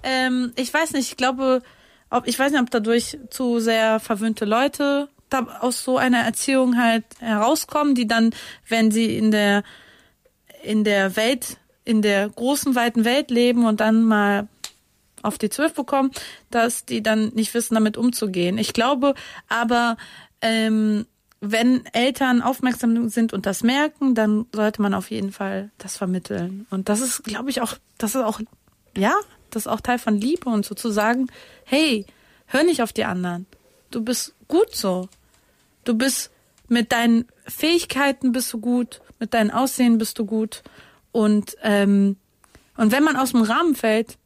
Speaker 2: ähm, ich weiß nicht, ich glaube, ob, ich weiß nicht, ob dadurch zu sehr verwöhnte Leute da aus so einer Erziehung halt herauskommen, die dann, wenn sie in der in der Welt in der großen, weiten Welt leben und dann mal auf die zwölf bekommen, dass die dann nicht wissen, damit umzugehen. Ich glaube aber, ähm, wenn Eltern aufmerksam sind und das merken, dann sollte man auf jeden Fall das vermitteln. Und das ist, glaube ich, auch, das ist auch, ja, das ist auch Teil von Liebe und so zu sagen, hey, hör nicht auf die anderen. Du bist gut so. Du bist mit deinen Fähigkeiten bist du gut, mit deinem Aussehen bist du gut. Und, ähm, und wenn man aus dem Rahmen fällt,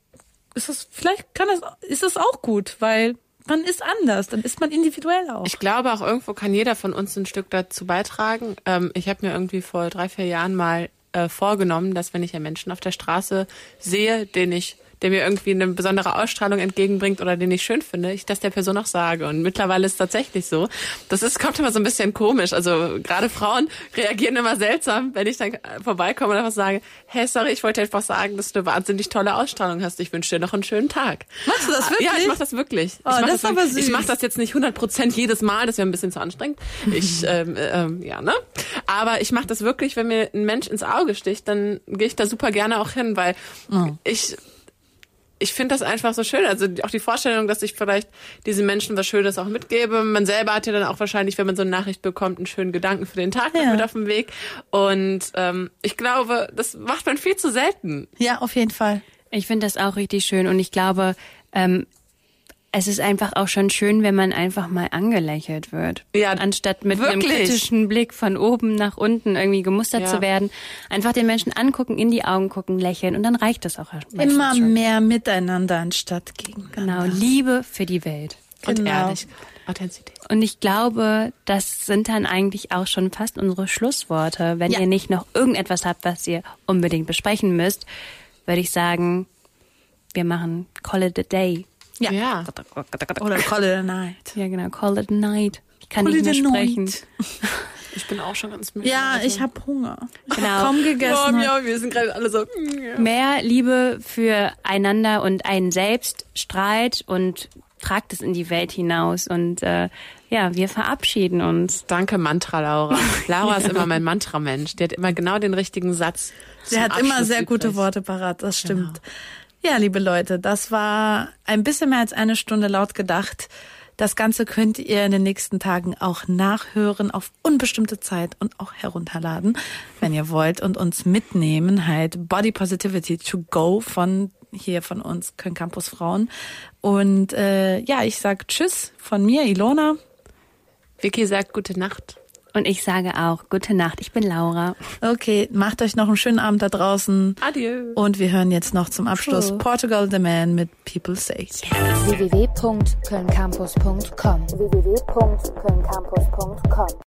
Speaker 2: ist es, vielleicht kann es, ist es auch gut, weil man ist anders, dann ist man individuell auch.
Speaker 4: Ich glaube auch irgendwo kann jeder von uns ein Stück dazu beitragen. Ähm, ich habe mir irgendwie vor drei, vier Jahren mal äh, vorgenommen, dass wenn ich einen Menschen auf der Straße sehe, den ich der mir irgendwie eine besondere Ausstrahlung entgegenbringt oder den ich schön finde, ich das der Person auch sage. Und mittlerweile ist es tatsächlich so. Das ist, kommt immer so ein bisschen komisch. Also gerade Frauen (laughs) reagieren immer seltsam, wenn ich dann vorbeikomme und einfach sage, hey, sorry, ich wollte einfach sagen, dass du eine wahnsinnig tolle Ausstrahlung hast. Ich wünsche dir noch einen schönen Tag.
Speaker 2: Machst du das wirklich?
Speaker 4: Ja, ich mache das wirklich.
Speaker 2: Oh, ich
Speaker 4: mache
Speaker 2: das, das aber süß.
Speaker 4: Ich mache das jetzt nicht 100 Prozent jedes Mal, das wäre ein bisschen zu anstrengend. Ich, (laughs) ähm, ähm, ja, ne? Aber ich mache das wirklich, wenn mir ein Mensch ins Auge sticht, dann gehe ich da super gerne auch hin, weil oh. ich ich finde das einfach so schön. Also auch die Vorstellung, dass ich vielleicht diesen Menschen was Schönes auch mitgebe. Man selber hat ja dann auch wahrscheinlich, wenn man so eine Nachricht bekommt, einen schönen Gedanken für den Tag ja. mit auf dem Weg. Und ähm, ich glaube, das macht man viel zu selten.
Speaker 2: Ja, auf jeden Fall.
Speaker 3: Ich finde das auch richtig schön und ich glaube, ähm, es ist einfach auch schon schön, wenn man einfach mal angelächelt wird.
Speaker 4: Ja,
Speaker 3: Anstatt mit einem
Speaker 4: wirklich.
Speaker 3: kritischen Blick von oben nach unten irgendwie gemustert
Speaker 4: Ja.
Speaker 3: zu werden. Einfach den Menschen angucken, in die Augen gucken, lächeln und dann reicht das auch.
Speaker 2: Immer
Speaker 3: schon.
Speaker 2: mehr miteinander anstatt gegeneinander.
Speaker 3: Genau, Liebe für die Welt.
Speaker 4: Und
Speaker 2: Genau.
Speaker 4: Ehrlichkeit. Authentizität.
Speaker 3: Und ich glaube, das sind dann eigentlich auch schon fast unsere Schlussworte. Wenn
Speaker 2: Ja.
Speaker 3: ihr nicht noch irgendetwas habt, was ihr unbedingt besprechen müsst, würde ich sagen, wir machen Call it a day.
Speaker 2: Ja.
Speaker 4: Ja.
Speaker 2: Oder Call it a night.
Speaker 3: Ja, genau, Call it a night. Ich kann
Speaker 2: Call
Speaker 3: nicht mehr sprechen.
Speaker 4: Ich bin auch schon ganz müde.
Speaker 2: Ja, ich habe Hunger. Ich
Speaker 3: Genau.
Speaker 2: hab kaum gegessen.
Speaker 4: Oh, ja, wir sind gerade alle so. mm,
Speaker 3: Mehr Liebe für einander und einen selbst strahlt und tragt es in die Welt hinaus. Und äh, ja, wir verabschieden uns.
Speaker 4: Danke, Mantra, Laura. (laughs) Laura ist immer mein Mantra-Mensch. Die hat immer genau den richtigen Satz.
Speaker 2: Sie hat immer
Speaker 4: Abschluss
Speaker 2: sehr gute
Speaker 4: übrig.
Speaker 2: Worte parat, das stimmt. Ja, liebe Leute, das war ein bisschen mehr als eine Stunde laut gedacht. Das Ganze könnt ihr in den nächsten Tagen auch nachhören auf unbestimmte Zeit und auch herunterladen, wenn ihr wollt und uns mitnehmen. Halt Body Positivity to Go von hier von uns Köln Campus Frauen. Und äh, ja, ich sag Tschüss von mir, Ilona.
Speaker 4: Vicky sagt gute Nacht.
Speaker 3: Und ich sage auch, gute Nacht, ich bin Laura.
Speaker 2: Okay, macht euch noch einen schönen Abend da draußen.
Speaker 4: Adieu.
Speaker 2: Und wir hören jetzt noch zum Abschluss
Speaker 3: Cool.
Speaker 2: Portugal the Man mit People Say.
Speaker 1: www.kölncampus.com www.kölncampus.com